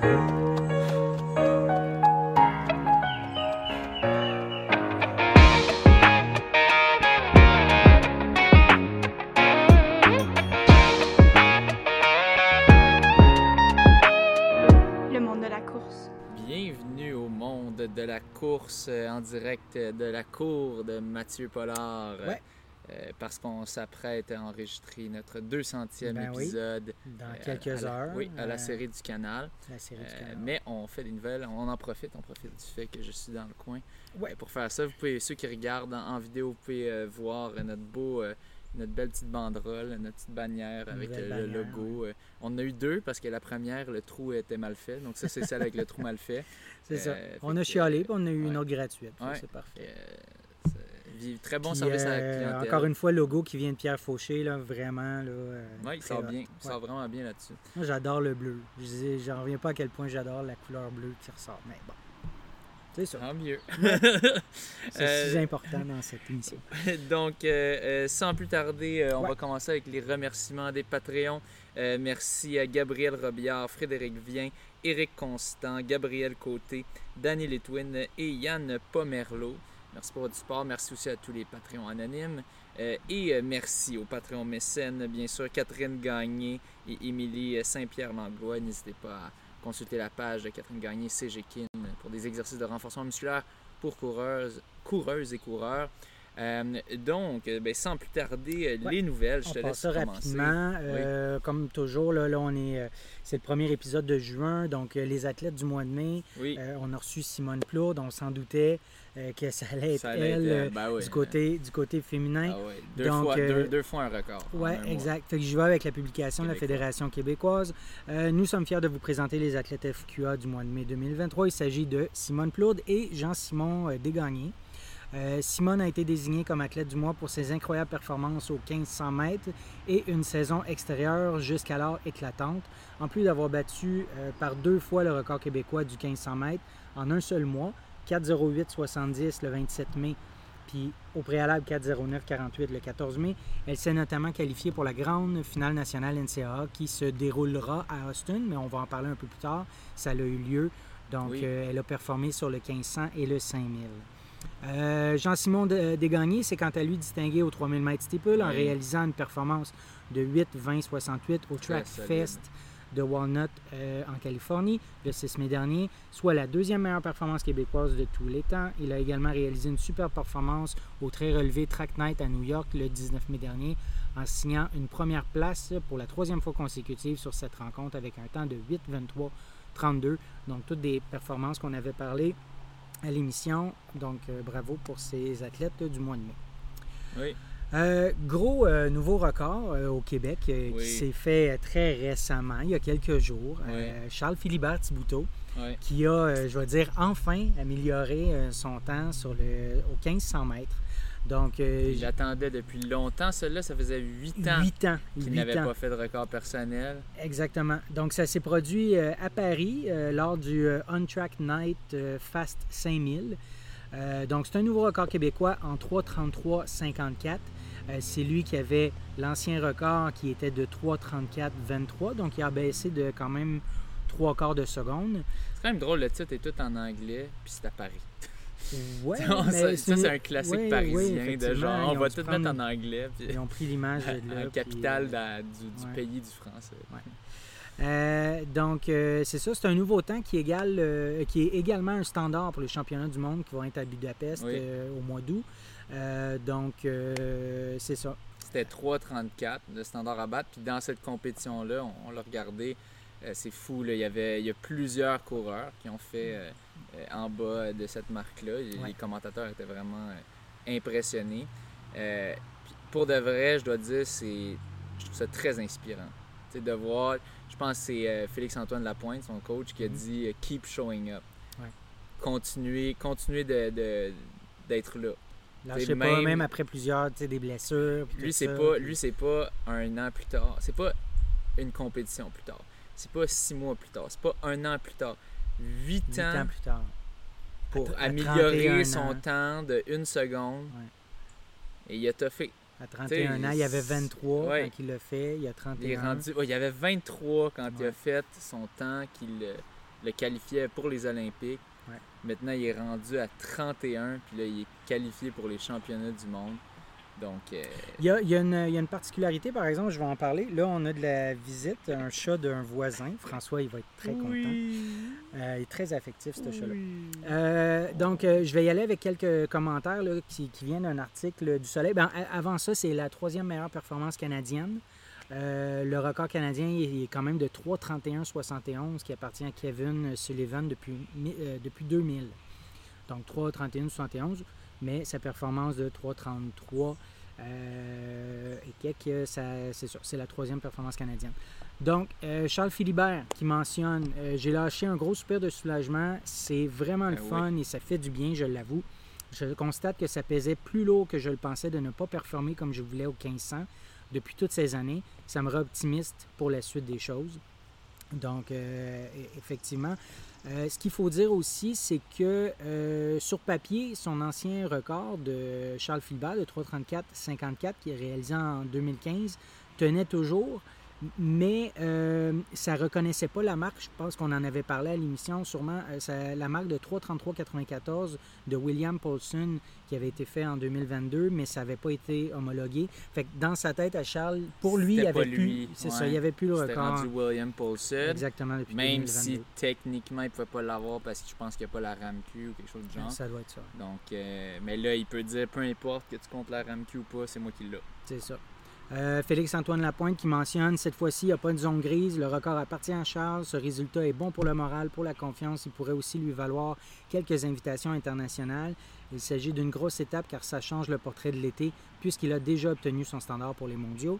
Le monde de la course. Bienvenue au monde de la course euh, en direct de la cour de Mathieu Pollard. Ouais. Euh, parce qu'on s'apprête à enregistrer notre 200e Ben oui. épisode. Dans euh, quelques à heures. Oui, à la euh, série du canal. La série du canal. mais on fait des nouvelles, on en profite, on profite du fait que je suis dans le coin. Ouais. Pour faire ça, vous pouvez, ceux qui regardent en, en vidéo, vous pouvez voir notre beau, notre belle petite banderole, notre petite bannière avec le logo. On en a eu deux parce que la première, le trou était mal fait. Donc ça, c'est celle avec le trou mal fait. C'est ça. On a chialé, puis on a eu une autre gratuite. C'est parfait. Très bon Puis, service à la euh, clientèle. Encore une fois, le logo qui vient de Pierre Fauché, là, vraiment. Là, euh, Oui, il sort bien. Il Ouais. sort vraiment bien là-dessus. Moi, j'adore le bleu. Je disais, j'en reviens pas à quel point j'adore la couleur bleue qui ressort. Mais bon, c'est ça. Tant mieux. C'est Euh, si important dans cette émission. Donc, euh, sans plus tarder, on Ouais. va commencer avec les remerciements des Patreons. Euh, merci à Gabriel Robillard, Frédéric Vien, Éric Constant, Gabriel Côté, Danny Litwin et Yann Pomerleau. Merci pour votre support. Merci aussi à tous les Patreons anonymes. Euh, et euh, merci aux Patreons mécènes, bien sûr, Catherine Gagné et Émilie Saint-Pierre-Langlois. N'hésitez pas à consulter la page de Catherine Gagné, CGKIN, pour des exercices de renforcement musculaire pour coureuses, coureuses et coureurs. Euh, donc, ben, sans plus tarder, Ouais. les nouvelles, je On te laisse ça commencer. rapidement. Euh, Comme toujours, là, là, on est, c'est le premier épisode de juin. Donc, les athlètes du mois de mai, Oui, euh, on a reçu Simone Plourde. On s'en doutait euh, que ça allait être ça allait elle être, euh, ben oui, du, côté, du côté féminin. Ah ouais, deux, Donc, fois, euh, deux, deux fois un record. Oui, exact. Fait que j'y vais avec la publication de la. Fédération québécoise. Nous sommes fiers de vous présenter les athlètes FQA du mois de mai 2023. Il s'agit de Simone Plourde et Jean-Simon Desgagnés. Euh, Simone a été désigné comme athlète du mois pour ses incroyables performances aux 1500 mètres et une saison extérieure jusqu'alors éclatante, en plus d'avoir battu euh, par deux fois le record québécois du 1500 mètres en un seul mois, 4,08,70 le 27 mai, puis au préalable 4,09,48 le 14 mai. Elle s'est notamment qualifiée pour la grande finale nationale NCAA qui se déroulera à Austin, mais on va en parler un peu plus tard. Ça a eu lieu. Donc, Oui. euh, elle a performé sur le 1500 et le 5000. Euh, Jean-Simon De- Desgagnés s'est quant à lui distingué au 3000 mètres steeple en réalisant une performance de 8,20,68 au Track. Fest de Walnut euh, en Californie le 6 mai dernier, soit la deuxième meilleure performance québécoise de tous les temps. Il a également réalisé une super performance au très relevé Track Night à New York le 19 mai dernier en signant une première place pour la troisième fois consécutive sur cette rencontre avec un temps de 8,23,32. Donc toutes des performances qu'on avait parlé à l'émission. Donc euh, bravo pour ces athlètes du mois de mai. Oui, Euh, gros euh, nouveau record euh, au Québec euh, Oui. qui s'est fait très récemment, il y a quelques jours. Oui. Charles Philibert Thibouteau, oui. qui a, je vais dire, enfin amélioré son temps sur le, au 1500 mètres. Donc, Il l'attendait depuis longtemps. Celui-là, ça faisait huit ans 8 ans. qu'il n'avait pas fait de record personnel. Exactement. Donc, ça s'est produit à Paris lors du euh, On Track Night Fast 5000. Euh, donc, c'est un nouveau record québécois en 3.33.54. Euh, c'est lui qui avait l'ancien record qui était de 3.34.23. Donc, il a baissé de quand même trois quarts de seconde. C'est quand même drôle, le titre est tout en anglais, puis c'est à Paris. Ouais, ça, c'est- un classique parisien de genre, on va tout prendre- mettre en anglais, puis Ils ont pris l'image de là. puis, capitale euh, da- du, du ouais. pays du français. Euh, donc, euh, c'est ça, c'est un nouveau temps qui, égale, euh, qui est également un standard pour les championnats du monde qui vont être à Budapest Oui. au mois d'août. Euh, donc, euh, c'est ça. C'était 3,34 le standard à battre. Puis dans cette compétition-là, on, on l'a regardé, euh, c'est fou. Là. Il, y avait, il y a plusieurs coureurs qui ont fait euh, euh, en bas de cette marque-là. Ouais. Les commentateurs étaient vraiment impressionnés. Pour de vrai, je dois dire, c'est, je trouve ça très inspirant. De voir, je pense que c'est Félix-Antoine Lapointe, son coach, qui a Mhm. dit Keep showing up. Ouais. De, de- d'être là. Lâchez T'sais, pas, même- même après plusieurs, tu sais, des blessures. Lui, c'est pas, lui, c'est pas un an plus tard. C'est pas une compétition plus tard. C'est pas six mois plus tard. C'est pas un an plus tard. Huit, Huit ans, ans plus tard. pour à améliorer 31 son ans. temps de une seconde. Ouais. Et il a toffé. À 31 ans, il y avait 23 Ouais. quand il l'a fait. Il y a Il est 31 rendu. ouais, il y avait 23 quand il a fait son temps qu'il euh, le qualifiait pour les Olympiques. Maintenant, il est rendu à 31, puis là, il est qualifié pour les championnats du monde. Donc, euh, Il y, a, il y a une, il y a une particularité, par exemple, je vais en parler. Là, on a de la visite, un chat d'un voisin. François, il va être très content. Euh, il est très affectif, ce chat-là. Euh, donc, euh, je vais y aller avec quelques commentaires là, qui, qui viennent d'un article du Soleil. Ben, avant ça, c'est la troisième meilleure performance canadienne. Euh, le record canadien il est quand même de 3,31,71 qui appartient à Kevin Sullivan depuis, euh, depuis 2000. Donc 3,31,71, mais sa performance de 3,33 euh, et quelques, c'est sûr, c'est la troisième performance canadienne. Donc, euh, Charles Philibert qui mentionne euh, J'ai lâché un gros soupir de soulagement. C'est vraiment le Ben oui. fun et ça fait du bien, je l'avoue. Je constate que ça pesait plus lourd que je le pensais de ne pas performer comme je voulais au 1500 depuis toutes ces années. Ça me rend optimiste pour la suite des choses. Donc, euh, e- effectivement. Euh, ce qu'il faut dire aussi, c'est que euh, sur papier, son ancien record de Charles Philibert de 3,34-54 qui est réalisé en 2015 tenait toujours, mais euh, ça ne reconnaissait pas la marque. Je pense qu'on en avait parlé à l'émission, sûrement. euh, ça- la marque de 3,33,94 de William Paulson qui avait été fait en 2022, mais ça n'avait pas été homologué. Fait que dans sa tête à Charles, pour lui, il C'était avait plus. C'est ouais. ça, il avait plus le c'était record. rendu William Paulson. Exactement, depuis Même 2022. si techniquement, il ne pouvait pas l'avoir parce que je pense qu'il n'y a pas la RAMQ ou quelque chose du genre. Ça doit être ça. Donc, euh, mais là, il peut dire peu importe que tu comptes la RAMQ ou pas, c'est moi qui l'ai. C'est ça. Euh, Félix-Antoine Lapointe qui mentionne cette fois-ci, il n'y a pas de zone grise. Le record appartient à Charles. Ce résultat est bon pour le moral, pour la confiance. Il pourrait aussi lui valoir quelques invitations internationales. Il s'agit d'une grosse étape car ça change le portrait de l'été puisqu'il a déjà obtenu son standard pour les mondiaux.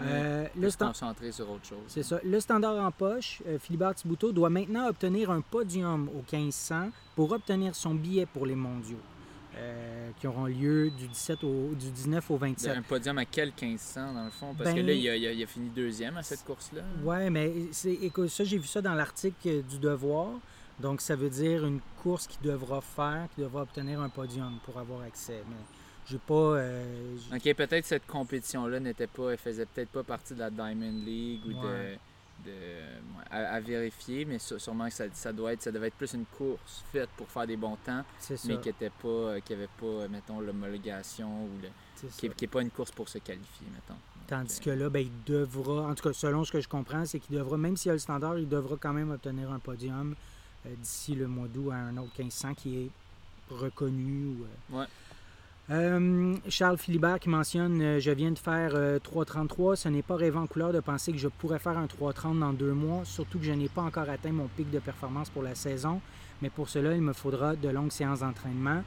Euh, Le le, se sta- concentrer sur autre chose. c'est ça. Le standard en poche, euh, Philibert Thibouteau doit maintenant obtenir un podium au 1500 pour obtenir son billet pour les mondiaux euh, qui auront lieu du, 17 au, du 19 au 27. Un podium à quel 1500 dans le fond? Parce que Ben- là, il a, il a- il a fini deuxième à cette course-là. Ouais, mais c'est, écoute, ça, j'ai vu ça dans l'article du Devoir. Donc, ça veut dire une course qu'il devra faire, qu'il devra obtenir un podium pour avoir accès. Mais j'ai pas. euh, Ok, peut-être cette compétition-là n'était pas, elle faisait peut-être pas partie de la Diamond League ou Ouais. de, de à, à vérifier, mais sû- sûrement que ça, ça doit être, ça devait être plus une course faite pour faire des bons temps, ça. mais qui était pas, euh, qui avait pas, euh, mettons, l'homologation ou le, qui, ça. qui est pas une course pour se qualifier, mettons. Tandis Donc, que là, ben, il devra, en tout cas, selon ce que je comprends, c'est qu'il devra, même s'il a le standard, il devra quand même obtenir un podium euh, d'ici le mois d'août à un autre 1500 qui est reconnu. ou, euh, Ouais. Euh, Charles Philibert qui mentionne euh, Je viens de faire euh, 3,33. Ce n'est pas rêvant en couleur de penser que je pourrais faire un 3,30 dans deux mois, surtout que je n'ai pas encore atteint mon pic de performance pour la saison. Mais pour cela, il me faudra de longues séances d'entraînement.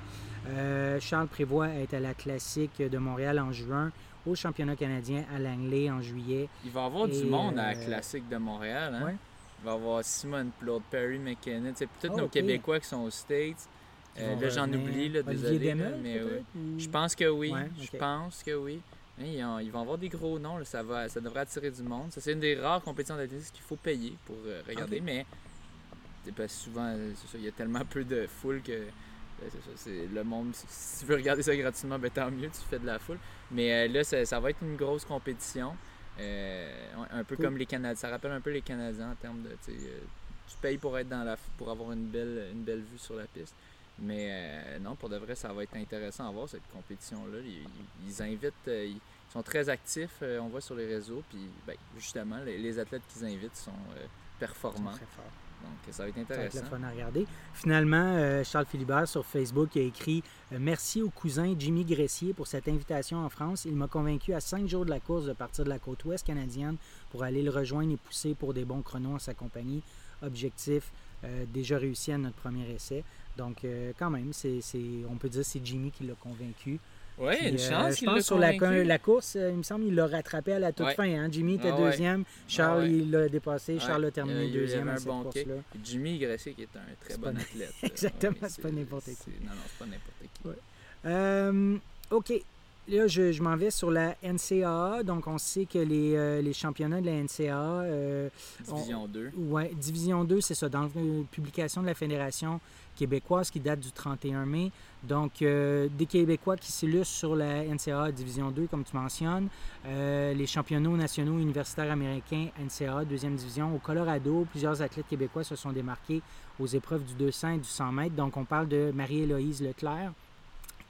Euh, Charles prévoit être à la classique de Montréal en juin, au championnat canadien à Langley en juillet. Il va y avoir Et, du monde à la classique de Montréal. Hein? Ouais. Il va y avoir Simone Plaude, Perry sais, tous Ah, nos. Québécois qui sont aux States. Euh, là, j'en revenir. oublie, là, désolé. Demel, mais ou- Je pense que oui. Ouais, Je pense que oui. Ils, ont- ils vont avoir des gros noms, là, ça, va, ça devrait attirer du monde. Ça, c'est une des rares compétitions d'athlétisme qu'il faut payer pour euh, regarder, mais parce souvent, euh, il y a tellement peu de foule que c'est le monde. Si, tu veux regarder ça gratuitement, ben, tant mieux, tu fais de la foule. Mais euh, là, ça, ça va être une grosse compétition. Euh, un peu Cool. comme les Canadiens. Ça rappelle un peu les Canadiens en termes de. Tu payes pour être dans la pour avoir une belle, une belle vue sur la piste. Mais euh, non, pour de vrai, ça va être intéressant à voir cette compétition-là. Ils, invitent, euh, ils sont très actifs, euh, on voit sur les réseaux. Puis ben, justement, les, les athlètes qu'ils invitent sont euh, performants. très forts. Donc ça va être Ça va être intéressant. le fun à regarder. Finalement, euh, Charles Philibert sur Facebook a écrit Merci au cousin Jimmy Gressier pour cette invitation en France. Il m'a convaincu à cinq jours de la course de partir de la côte ouest canadienne pour aller le rejoindre et pousser pour des bons chronos en sa compagnie. Objectif euh, déjà réussi à notre premier essai. Donc, euh, quand même, c'est, on peut dire que c'est Jimmy qui l'a convaincu. Oui, une euh, chance je pense l'a sur la, course, euh, il me semble qu'il l'a rattrapé à la toute Ouais. fin. hein. Jimmy était Ah ouais. deuxième, Charles Ah ouais. il l'a dépassé. Charles a terminé Il y a eu deuxième à cette bon course-là. Jimmy Gressier qui est un très bon athlète. Exactement, c'est pas n'importe qui. Non, non, c'est pas n'importe qui. Euh, OK. Là, je, je m'en vais sur la NCAA. Donc, on sait que les, euh, les championnats de la NCAA. euh, on- Division 2. Ouais, Division 2, c'est ça, dans une publication de la Fédération québécoise qui date du 31 mai. Donc, euh, des Québécois qui s'illustrent sur la NCAA Division 2, comme tu mentionnes. Les championnats nationaux universitaires américains NCAA, deuxième division. Au Colorado, plusieurs athlètes québécois se sont démarqués aux épreuves du 200 et du 100 mètres. Donc, on parle de Marie-Héloïse Leclerc,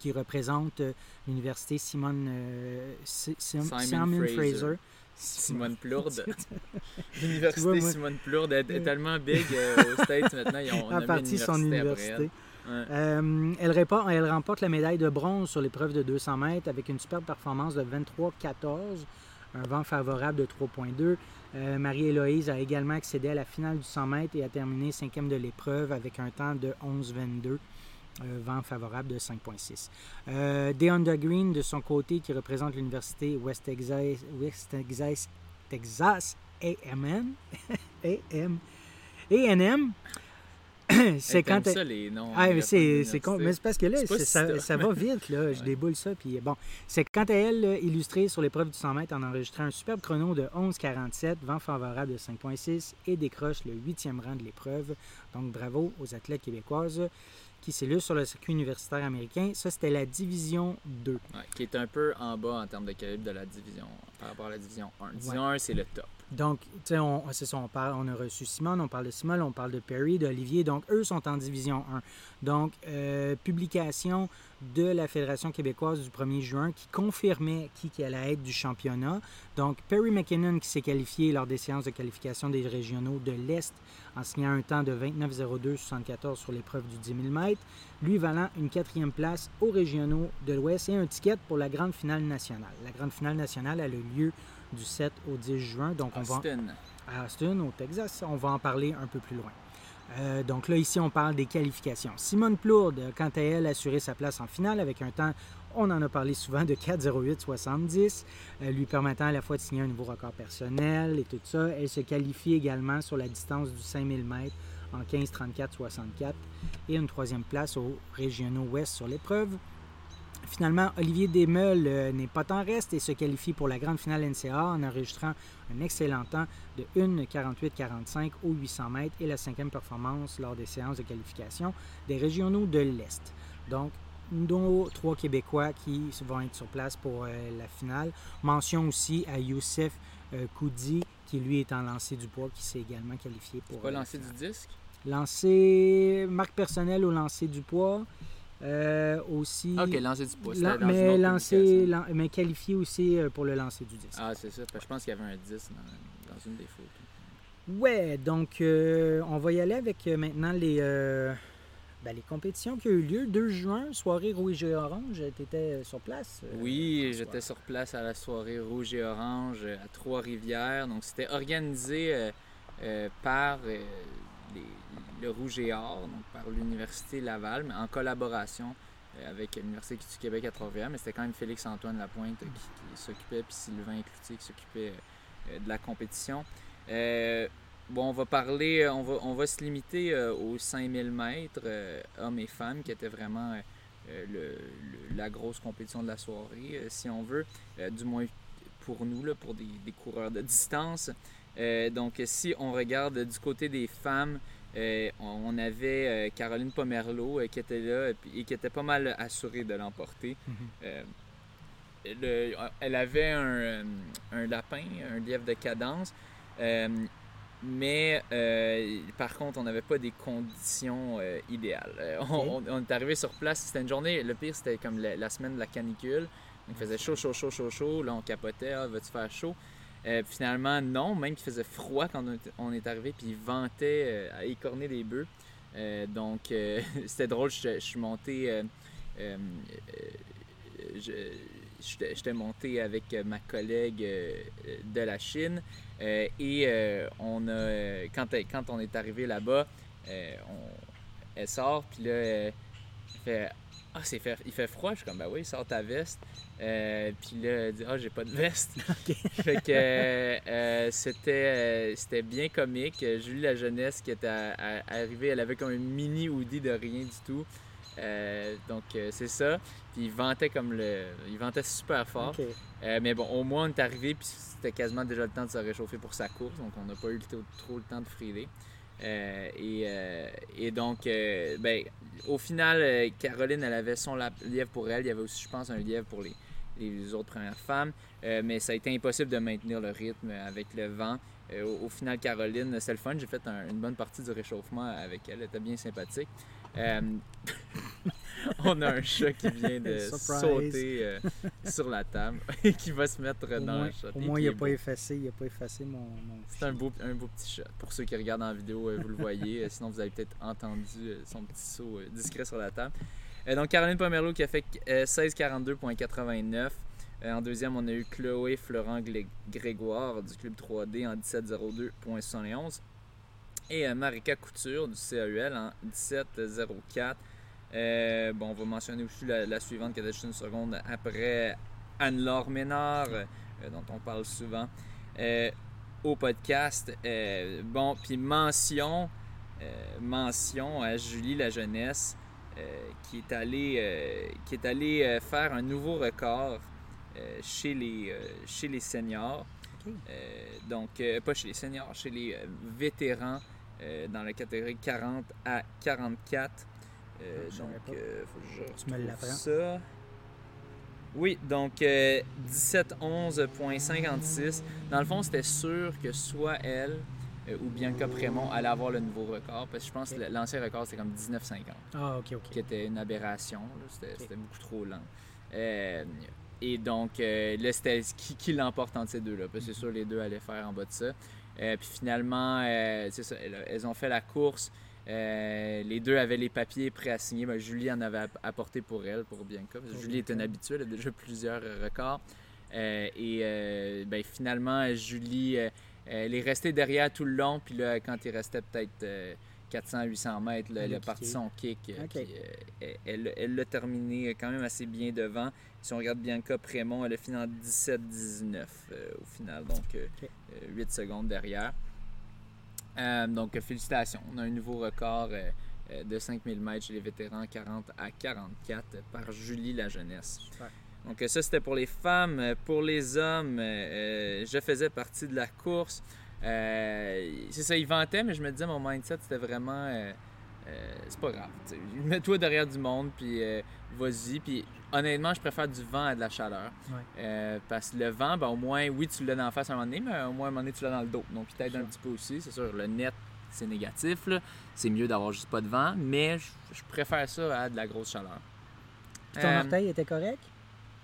qui représente euh, l'université Simone, euh, Si- Sim- Simon Simon Fraser. Fraser. Simone Plourde. L'université vois, moi- Simone Plourde est, est tellement big euh, aux States maintenant. Ils ont partir de son université. après elle. Ouais. Euh, elle, répond- elle remporte la médaille de bronze sur l'épreuve de 200 mètres avec une superbe performance de 23-14, un vent favorable de 3.2. Euh, Marie-Héloïse a également accédé à la finale du 100 mètres et a terminé cinquième de l'épreuve avec un temps de 11-22. Euh, vent favorable de 5.6. Euh, Deonda Green, de son côté, qui représente l'université West Texas, West Texas, Texas A&M, A&M, A&M, c'est quand ça, les noms. ah, mais c'est c'est con. universités. Mais c'est parce que là, C'est ça, va vite, là. Je Ouais. déboule ça. Puis bon, c'est quant à elle, là, illustrée sur l'épreuve du 100 mètres en enregistrant un superbe chrono de 11,47, vent favorable de 5,6 et décroche le huitième rang de l'épreuve. Donc bravo aux athlètes québécoises qui s'illustrent sur le circuit universitaire américain. Ça, c'était la division 2. Ouais, qui est un peu en bas en termes de calibre de la division par rapport à la division 1. Division 1, c'est le top. Donc, tu sais, on, c'est ça, on, parle, on a reçu Simone, on parle de Simone, on parle de Perry, d'Olivier. Donc, eux sont en division 1. Donc, euh, publication de la Fédération québécoise du 1er juin qui confirmait qui, qui allait être du championnat. Donc, Perry McKinnon qui s'est qualifié lors des séances de qualification des régionaux de l'Est en signant un temps de 29,02,74 sur l'épreuve du 10 000 mètres, lui valant une quatrième place aux régionaux de l'Ouest et un ticket pour la grande finale nationale. La grande finale nationale a lieu du 7 au 10 juin. Donc, on va à Austin, au Texas. On va en parler un peu plus loin. Euh, donc là, ici, on parle des qualifications. Simone Plourde, quant à elle, a assuré sa place en finale avec un temps, on en a parlé souvent, de 4,08,70, euh, lui permettant à la fois de signer un nouveau record personnel et tout ça. Elle se qualifie également sur la distance du 5000 mètres en 15,34,64 et une troisième place aux régionaux ouest sur l'épreuve. Finalement, Olivier Desmeules euh, n'est pas en reste et se qualifie pour la grande finale NCA en enregistrant un excellent temps de 1,48,45 aux 800 mètres et la cinquième performance lors des séances de qualification des régionaux de l'Est. Donc, nos trois Québécois qui vont être sur place pour euh, la finale. Mention aussi à Youssef euh, Koudi, qui lui est en lancer du poids, qui s'est également qualifié pour. Pas euh, la lancer du disque? Lancer marque personnelle au lancer du poids. Euh, aussi. Ah, Ok, lancer du poids. Lan- dans mais, lancer, lan- mais qualifié aussi pour le lancer du disque. Ah, c'est ça. parce que Je pense qu'il y avait un 10 dans, dans une des photos. Ouais, donc euh, on va y aller avec maintenant les, euh, ben, les compétitions qui ont eu lieu. 2 juin, soirée rouge et orange. Tu étais sur place? euh, Oui, j'étais sur place à la soirée Rouge et Orange euh, à Trois-Rivières. Donc, c'était organisé euh, euh, par les- le Rouge et Or, donc par l'Université Laval, mais en collaboration avec l'Université du Québec à Trois-Rivières. Mais c'était quand même Félix-Antoine Lapointe qui, qui s'occupait, puis Sylvain Cloutier qui s'occupait de la compétition. Euh, bon, on va parler, on va, on va se limiter euh, aux 5000 mètres, euh, hommes et femmes, qui étaient vraiment. euh, le- le- la grosse compétition de la soirée, si on veut, du moins pour nous, là, pour des, des coureurs de distance. Donc, si on regarde du côté des femmes, on avait Caroline Pomerleau qui était là et, qui était pas mal assurée de l'emporter. Mhm. Le- elle avait un, un lapin, un lièvre de cadence. Mais euh, par contre, on n'avait pas des conditions euh, idéales. Euh, on, est arrivé sur place, c'était une journée, le pire c'était comme la, la semaine de la canicule. Il faisait chaud, chaud, chaud, chaud, chaud. Là, on capotait, ah, va-tu faire chaud? Finalement, non, même qu'il faisait froid quand on est- arrivé, puis il ventait à écorner les bœufs. Donc, c'était drôle, je, je suis monté. je- J'étais monté avec euh, ma collègue euh, de la Chine euh, et on a, quand, quand on est arrivé là-bas, elle sort, puis là, elle fait Ah, c'est fait, il fait froid. Je suis comme Ben oui, sors ta veste. Euh, puis là, elle dit Ah, j'ai pas de veste. fait que euh, c'était c'était bien comique. Julie La Jeunesse qui était à- à- arrivée, elle avait comme un mini hoodie de rien du tout. Euh, donc, euh, c'est ça. Puis il ventait comme le. Il ventait super fort. Euh, mais bon, au moins, on est arrivé, puis c'était quasiment déjà le temps de se réchauffer pour sa course. Donc, on n'a pas eu le trop le temps de friler. Euh, et, et donc, ben, au final, Caroline, elle avait son lièvre pour elle. Il y avait aussi, je pense, un lièvre pour les, les autres premières femmes. Mais ça a été impossible de maintenir le rythme avec le vent. Au, au final, Caroline, c'est le fun. J'ai fait un- une bonne partie du réchauffement avec elle. Elle était bien sympathique. Euh, on a un chat qui vient de sauter euh, sur la table et qui va se mettre Au dans moins, le chat. au moins, il n'a pas effacé, il a pas effacé mon. mon C'est un beau, un beau petit chat. Pour ceux qui regardent en vidéo, euh, vous le voyez. Sinon, vous avez peut-être entendu son petit saut discret sur la table. Donc, Caroline Pomerleau qui a fait euh, 16,42,89. Euh, en deuxième, on a eu Chloé Florent Grégoire du Club 3D en 17,02,71. Et euh, Marika Couture du CAUL en 17,04. Euh, bon, on va mentionner aussi la, la suivante qui était juste une seconde après Anne-Laure Ménard, euh, dont on parle souvent euh, au podcast. Bon, puis mention, mention à Julie La Jeunesse qui est allée, qui est allée faire un nouveau record chez, les, chez les seniors. Donc, pas chez les seniors, chez les vétérans euh, dans la catégorie 40 à 44. Euh, Je donc, euh, faut que je Tu me ça. Oui, donc euh, 1711.56. Dans le fond, c'était sûr que soit elle ou Bianca Prémont allait avoir le nouveau record, parce que je pense que l'ancien record c'était comme 19,50 Ah, ok, ok. qui était une aberration. C'était beaucoup trop lent. Et donc, là, c'était qui, qui l'emporte entre ces deux-là? Parce que c'est sûr, les deux allaient faire en bas de ça. Euh, puis finalement, euh, ça, elles, ont fait la course. Euh, les deux avaient les papiers prêts à signer. Ben, Julie en avait app- apporté pour elle, pour Bianca. Parce que Julie est une habituée, elle a déjà plusieurs records. Et ben, finalement, Julie, elle est restée derrière tout le long. Puis là, quand il restait peut-être 400-800 mètres, a a parti son kick. euh, puis, euh, elle- l'a terminé quand même assez bien devant. Si on regarde Bianca Prémont, elle a fini en 17-19 euh, au final, donc euh, Ok. euh, 8 secondes derrière. Euh, donc euh, félicitations, on a un nouveau record euh, euh, de 5000 mètres chez les vétérans 40 à 44 par Julie La Jeunesse. Super. Donc euh, ça c'était pour les femmes. Euh, Pour les hommes, euh, euh, je faisais partie de la course. Euh, c'est ça, ils vantaient, mais je me disais mon mindset c'était vraiment euh, euh, c'est pas grave. Mets-toi derrière du monde, puis vas-y. Puis honnêtement, je préfère du vent à de la chaleur. Ouais. Parce que le vent, ben, au moins, oui, tu l'as dans la face à un moment donné, mais au moins, à un moment donné, tu l'as dans le dos. Donc, il t'aide un petit peu aussi. C'est sûr, le net, c'est négatif. là. C'est mieux d'avoir juste pas de vent, mais je, je préfère ça à de la grosse chaleur. Puis ton orteil était correct?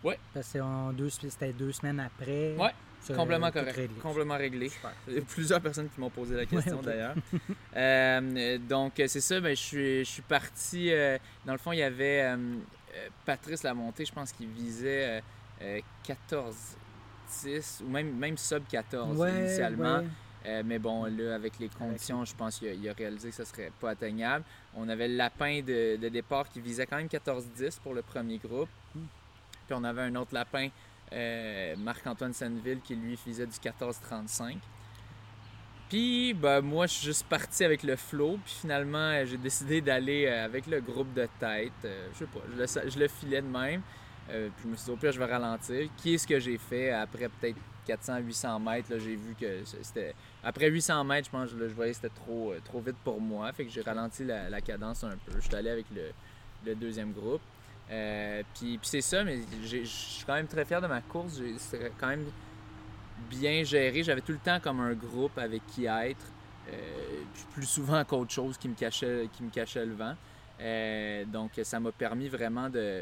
ouais. Parce que c'était deux semaines après. Ouais, Complètement correct. réglé. Complètement réglé. Super. Il y a plusieurs personnes qui m'ont posé la question d'ailleurs. Euh, donc, euh, c'est ça, ben, je, suis, je suis parti. euh, dans le fond, il y avait euh, Patrice Lamontée, je pense qu'il visait euh, euh, 14, 10 ou même, même sub 14 Ouais, initialement. ouais. Mais bon, là, avec les conditions, je pense qu'il a, réalisé que ce serait pas atteignable. On avait le lapin de, de départ qui visait quand même 14-10 pour le premier groupe. Hmm. Puis on avait un autre lapin, euh, Marc-Antoine Senneville, qui lui visait du 14-35. Puis, ben, moi, je suis juste parti avec le flow. Puis finalement, euh, j'ai décidé d'aller euh, avec le groupe de tête. Euh, je sais pas, je le, filais de même. Puis je me suis dit, au pire, je vais ralentir. Qui est ce que j'ai fait après peut-être 400-800 mètres? J'ai vu que c'était. Après 800 mètres, je pense que je voyais que c'était trop, trop vite pour moi. Fait que j'ai ralenti la, cadence un peu. Je suis allé avec le deuxième groupe. Euh, puis puis c'est ça, mais je suis quand même très fier de ma course. C'était quand même bien géré. J'avais tout le temps comme un groupe avec qui être. Euh, puis plus souvent qu'autre chose qui me cachait, qui me cachait le vent. Euh, donc ça m'a permis vraiment de,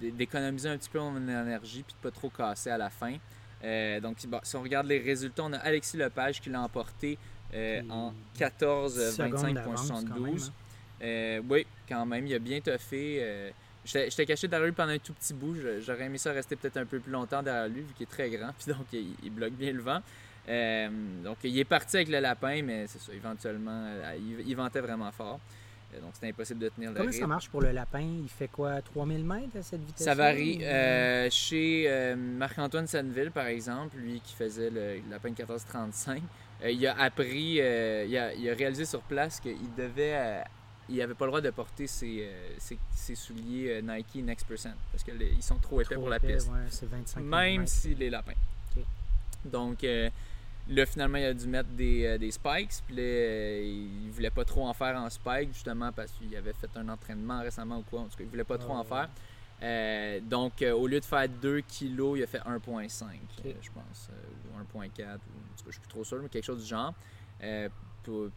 d'économiser un petit peu mon énergie puis de pas trop casser à la fin. Euh, donc bon, si on regarde les résultats, on a Alexis Lepage qui l'a emporté euh, en secondes d'avance, quand même, 14-25.72. hein. Euh, oui, quand même, il a bien toffé. J'étais caché derrière lui pendant un tout petit bout. J'aurais aimé ça rester peut-être un peu plus longtemps derrière lui, vu qu'il est très grand. Puis donc, il, il bloque bien le vent. Euh, donc, il est parti avec le lapin, mais c'est ça, éventuellement, euh, il, il ventait vraiment fort. Euh, donc, c'était impossible de tenir le Comment rythme. ça marche pour le lapin? Il fait quoi? 3000 mètres à cette vitesse? Ça varie. Chez Marc-Antoine Senneville, par exemple, lui qui faisait le, le lapin 1435, euh, il a appris, il, a, il a réalisé sur place qu'il devait, il n'avait pas le droit de porter ses, euh, ses- ses souliers euh, Nike Next Percent parce qu'ils sont trop épais Trop pour la épais, piste. ouais, c'est 25 Même si les lapins. Ok. Donc euh, là, finalement, il a dû mettre des, des spikes. Puis là, il voulait pas trop en faire en spike, justement, parce qu'il avait fait un entraînement récemment ou quoi. En tout cas, il voulait pas trop Ah, en ouais. faire. Euh, donc, euh, au lieu de faire 2 kilos, il a fait 1,5, euh, je pense, ou 1,4, ou en tout cas, je suis plus trop sûr, mais quelque chose du genre.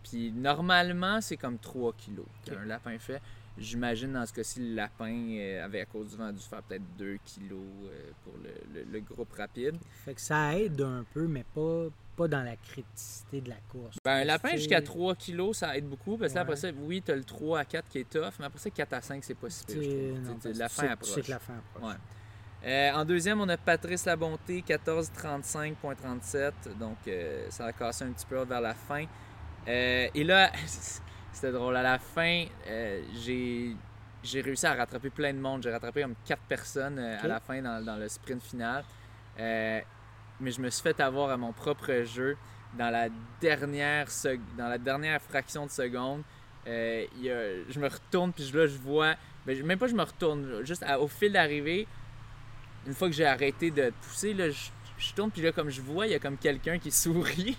Puis normalement, c'est comme 3 kilos qu'un lapin fait. J'imagine dans ce cas-ci, le lapin euh, avait à cause du vent dû faire peut-être 2 kilos euh, pour le, le- le groupe rapide. Fait que ça aide un peu, mais pas, pas dans la criticité de la course. Ben, un lapin C'est- jusqu'à 3 kilos, ça aide beaucoup. Parce que là, après Ouais. ça, oui, tu as le 3 à 4 qui est tough, mais après ça, 4 à 5, c'est pas si pire. C'est- la fin approche. que la fin approche. Ouais. Euh, en deuxième, on a Patrice Labonté, 14,35,37. Donc, euh, ça a cassé un petit peu vers la fin. Euh, et là, c'était drôle. À la fin, euh, j'ai, j'ai réussi à rattraper plein de monde. J'ai rattrapé comme 4 personnes euh, à la fin dans, dans le sprint final. Mais je me suis fait avoir à mon propre jeu dans la dernière, sec- dans la dernière fraction de seconde. Il y a- je me retourne, puis là, je vois. ben, même pas je me retourne, juste à- au fil d'arrivée, une fois que j'ai arrêté de pousser, là, je, je tourne, puis là, comme je vois, il y a comme quelqu'un qui sourit.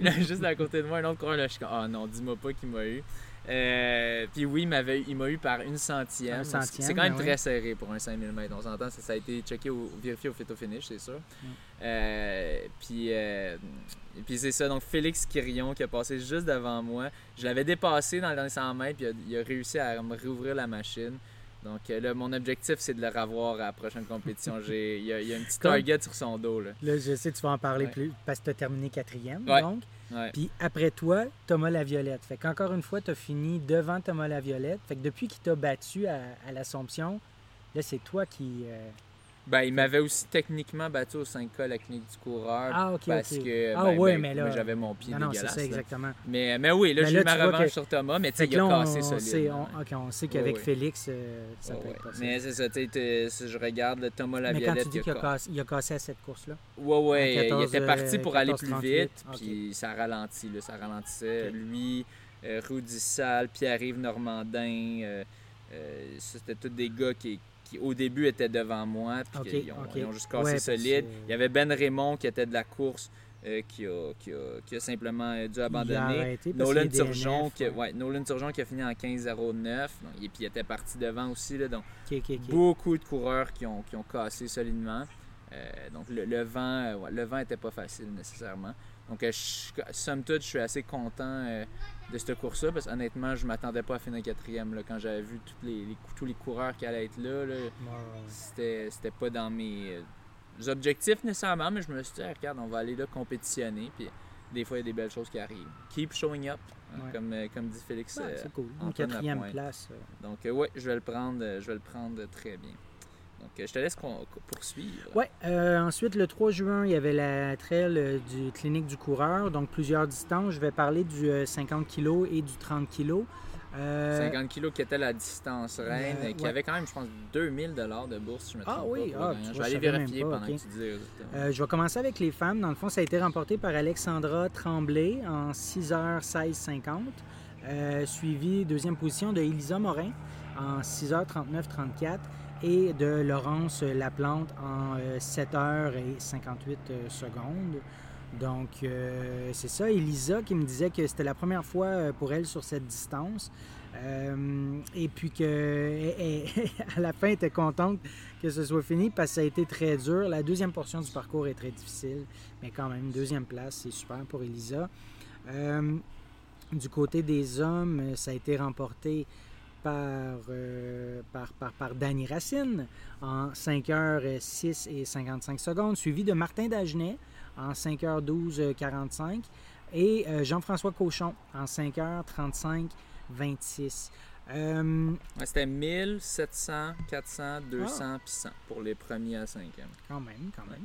Là, juste à côté de moi, un autre coureur, là, je suis comme, ah non, dis-moi pas qu'il m'a eu. Euh, puis oui, il m'a eu par une centième. Un centième, c'est quand même ben très ouais. serré pour un 5000 mètres. On s'entend, ça, ça a été checké, au, vérifié au photo finish, c'est sûr. Mm. Euh, puis, euh, puis c'est ça, donc Félix Quirion qui a passé juste devant moi. Je l'avais dépassé dans les derniers 100 mètres, puis il a, il a réussi à me réouvrir la machine. Donc euh, là, mon objectif, c'est de le revoir à la prochaine compétition. J'ai, il, y a, il y a un petit Comme- target sur son dos. Là. Là, je sais, tu vas en parler Ouais. plus parce que tu as terminé quatrième. Ouais. Donc. Ouais. Puis après toi, Thomas Laviolette. Fait qu'encore une fois, tu as fini devant Thomas Laviolette. Fait que depuis qu'il t'a battu à, à l'Assomption, là, c'est toi qui. euh, Ben, il m'avait aussi techniquement battu au 5K la clinique du coureur. Ah, ok, parce que Ah, ben, ben, mais là- j'avais mon pied Non, non, c'est dégueulasse. ça, exactement. Mais, mais oui, là, Ben j'ai eu ma revanche que- sur Thomas, mais tu sais, il a cassé on, solide. sait, on, ok, on sait qu'avec. Félix, euh, ça peut être possible. Mais c'est ça, tu sais, si je regarde le Thomas Mais quand Laviolette, tu dis il qu'il a cassé. cassé, il a cassé à cette course-là? Ouais, ouais, En 14, il était parti euh, pour aller 14, plus 38, vite, puis ça ralentit, là, ça ralentissait. Lui, euh, Rudy Salle, Pierre-Yves Normandin, euh, c'était tous des gars qui, qui, au début, étaient devant moi, puis Ok, qu'ils ont, ok. ils ont juste cassé Ouais, solide. Il y avait Ben Raymond qui était de la course, euh, qui, a, qui, a, qui a simplement euh, dû abandonner. Nolan Turgeon, qui, ouais. Nolan Turgeon qui a fini en 15-09, donc, et puis il était parti devant aussi. Là, donc, beaucoup de coureurs qui ont, qui ont cassé solidement. Euh, donc le, le vent euh, ouais, le vent était pas facile nécessairement. Donc je- somme toute, je suis assez content de cette course-là parce qu'honnêtement, je m'attendais pas à finir quatrième là, quand j'avais vu tous les, tous les coureurs qui allaient être là. là Ouais, c'était, c'était pas dans mes euh, objectifs nécessairement, mais je me suis dit, Ah, regarde, on va aller là compétitionner. Puis des fois, il y a des belles choses qui arrivent. Keep showing up, hein, Ouais. comme, euh, comme dit Félix. Ouais, euh, c'est cool. Antoine quatrième place. donc, ouais, je vais le prendre, je vais le prendre très bien. Donc, euh, je te laisse poursuivre. Ouais, euh, ensuite, le 3 juin, il y avait la trail euh, du Clinique du coureur, donc plusieurs distances. Je vais parler du euh, 50 kg et du 30 kg. Euh, 50 kilos qui était la distance reine, Euh, qui avait quand même, je pense, 2000 de bourse, si je me Ah trompe oui, pas. ah, tu je vois, vais aller vérifier pas, pendant que tu dis les. Euh, je vais commencer avec les femmes. Dans le fond, ça a été remporté par Alexandra Tremblay en 6h16-50, euh, suivi deuxième position de Elisa Morin en 6h39-34 et de Laurence Laplante en euh, 7h58 euh, secondes. Donc, euh, c'est ça, Elisa qui me disait que c'était la première fois euh, pour elle sur cette distance. Euh, et puis que à la fin, elle était contente que ce soit fini parce que ça a été très dur. La deuxième portion du parcours est très difficile, mais quand même, deuxième place, c'est super pour Elisa. Euh, du côté des hommes, euh, ça a été remporté par, euh, par, par, par Danny Racine en 5h06 et 55 secondes, suivi de Martin Dagenet en 5h12-45 et euh, Jean-François Cochon en 5h35 26. Euh, Ouais, c'était 1000, 700, 400, 200 Ah. puis 100 pour les premiers à 5e. quand même, quand même.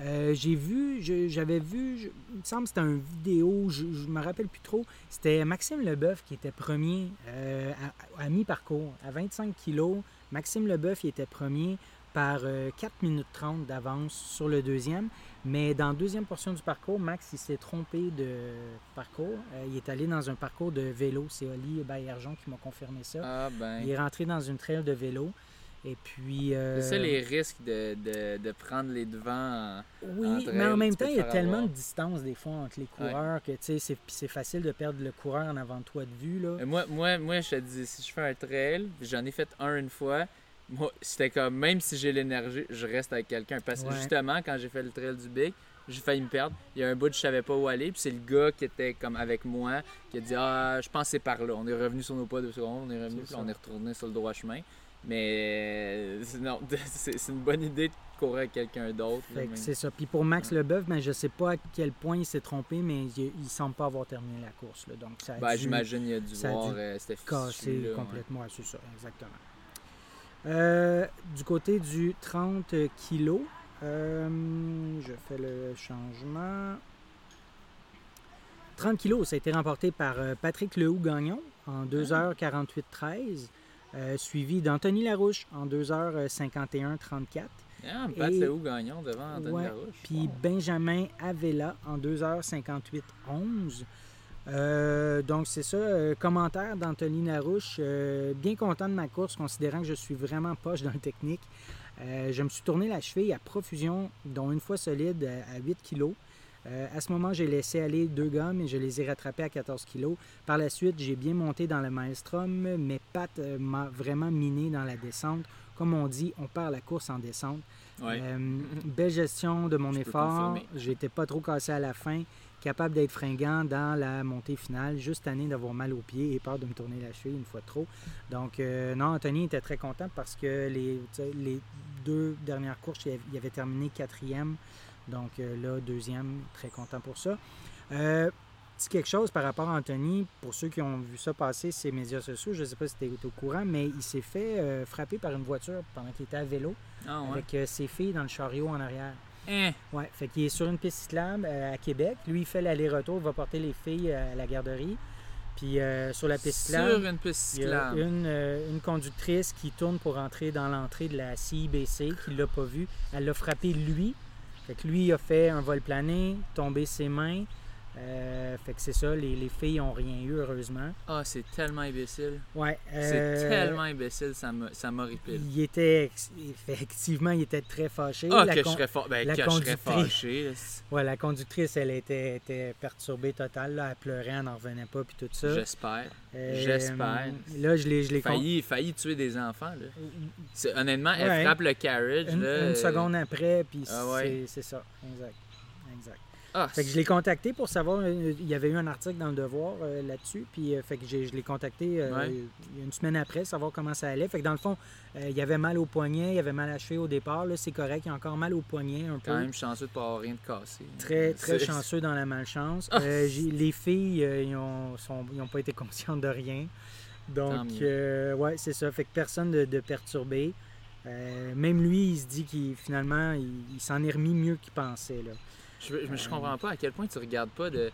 Euh, j'ai vu, j'avais vu, je- il me semble que c'était une vidéo, je, je me rappelle plus trop. C'était Maxime Leboeuf qui était premier euh, à, à mi-parcours, à 25 kilos. Maxime Leboeuf était premier par euh, 4 minutes 30 d'avance sur le deuxième. Mais dans la deuxième portion du parcours, Max il s'est trompé de parcours. Euh, il est allé dans un parcours de vélo. C'est Oli Baillargeon qui m'a confirmé ça. Ah ben. Il est rentré dans une trail de vélo. Et puis. euh, C'est ça les risques de, de, de prendre les devants. Oui, mais en même temps, te il y a tellement avoir. de distance des fois entre les coureurs que tu sais, c'est facile de perdre le coureur en avant de toi de vue. Là. Euh, Moi, moi, moi, je te dis, si je fais un trail, j'en ai fait un une fois, moi, c'était comme, même si j'ai l'énergie, je reste avec quelqu'un. Parce que Ouais. justement, quand j'ai fait le trail du Big, j'ai failli me perdre. Il y a un bout, je savais pas où aller, puis c'est le gars qui était comme avec moi, qui a dit, ah, je pense que c'est par là. On est revenu sur nos pas deux secondes, on est revenu, puis on est retourné sur le droit chemin. Mais euh, c'est- non, c'est une bonne idée de courir avec quelqu'un d'autre. c'est ça. Puis pour Max Leboeuf, ben, je sais pas à quel point il s'est trompé, mais il, il semble pas avoir terminé la course. là. Donc ça Ben, j'imagine qu'il a dû ça a voir euh, c'était là, complètement. Ouais, c'est ça, exactement. Euh, du côté du 30 kilos, euh, je fais le changement. 30 kilos, ça a été remporté par Patrick Lehoux-Gagnon en 2h48-13, euh, suivi d'Anthony Larouche en 2h51-34. Ah, Pat Et- Gagnon devant Anthony Ouais, Larouche. Puis. Benjamin Avella en 2h58-11. Euh, donc, c'est ça. euh, commentaire d'Anthony Larouche. euh, bien content de ma course, considérant que je suis vraiment poche dans le technique. Euh, je me suis tourné la cheville à profusion, dont une fois solide euh, à 8 kg. À ce moment, j'ai laissé aller deux gars, mais je les ai rattrapés à 14 kg. Par la suite, j'ai bien monté dans le maelstrom. Mes pattes euh, m'ont vraiment miné dans la descente. Comme on dit, on perd la course en descente. Ouais. Euh, belle gestion de mon Je effort. J'étais pas trop cassé à la fin. Capable d'être fringant dans la montée finale. Juste tanné d'avoir mal aux pieds et peur de me tourner la cheville une fois de trop. Donc, euh, non, Anthony était très content parce que les, les deux dernières courses, il avait terminé quatrième. Donc euh, là, deuxième, très content pour ça. Euh, petit quelque chose par rapport à Anthony, pour ceux qui ont vu ça passer sur les médias sociaux, je ne sais pas si tu es au courant, mais il s'est fait euh, frapper par une voiture pendant qu'il était à vélo Ah, ouais. avec euh, ses filles dans le chariot en arrière. Hein? Ouais, fait qu'il est sur une piste cyclable à Québec. Lui, il fait l'aller-retour, il va porter les filles à la garderie. Puis euh, sur la piste cyclable, une piste il y a une, euh, une conductrice qui tourne pour entrer dans l'entrée de la CIBC, qui l'a pas vu. Elle l'a frappé lui. Lui a fait un vol plané, tombé ses mains. Euh, fait que c'est ça, les, les filles n'ont rien eu, heureusement. Ah, c'est tellement imbécile. Ouais. C'est euh, tellement imbécile, ça me- ça m'horripile. Il était, effectivement, il était très fâché. Ah, La que con- je serais, fa- ben, la que je serais conductrice. fâché. Ouais, la conductrice, elle était, était perturbée totale. Là. Elle pleurait, elle n'en revenait pas, puis tout ça. J'espère. Euh, j'espère. Là, je l'ai, je l'ai con- Failli, failli tuer des enfants. Là. Honnêtement, elle Ouais. frappe le carriage. une, là, une seconde après, puis Ah ouais. c'est, c'est ça. Exact. Ah, Fait que je l'ai contacté pour savoir, euh, il y avait eu un article dans le Devoir euh, là-dessus, puis euh, fait que j'ai- je l'ai contacté euh, Ouais. une semaine après, savoir comment ça allait. Fait que dans le fond, il y avait mal au poignet, il y avait mal à cheville au départ, là, c'est correct, il y a encore mal au poignet un peu. quand même chanceux de pas avoir rien de cassé. Très, très chanceux dans la malchance. Ah. Les filles, ils n'ont pas été conscientes de rien. Donc, ouais, c'est ça. Fait que personne de, de perturbé. Même lui, il se dit qu'il finalement, il, il s'en est remis mieux qu'il pensait. Là. Je, je, je comprends pas à quel point tu regardes pas de.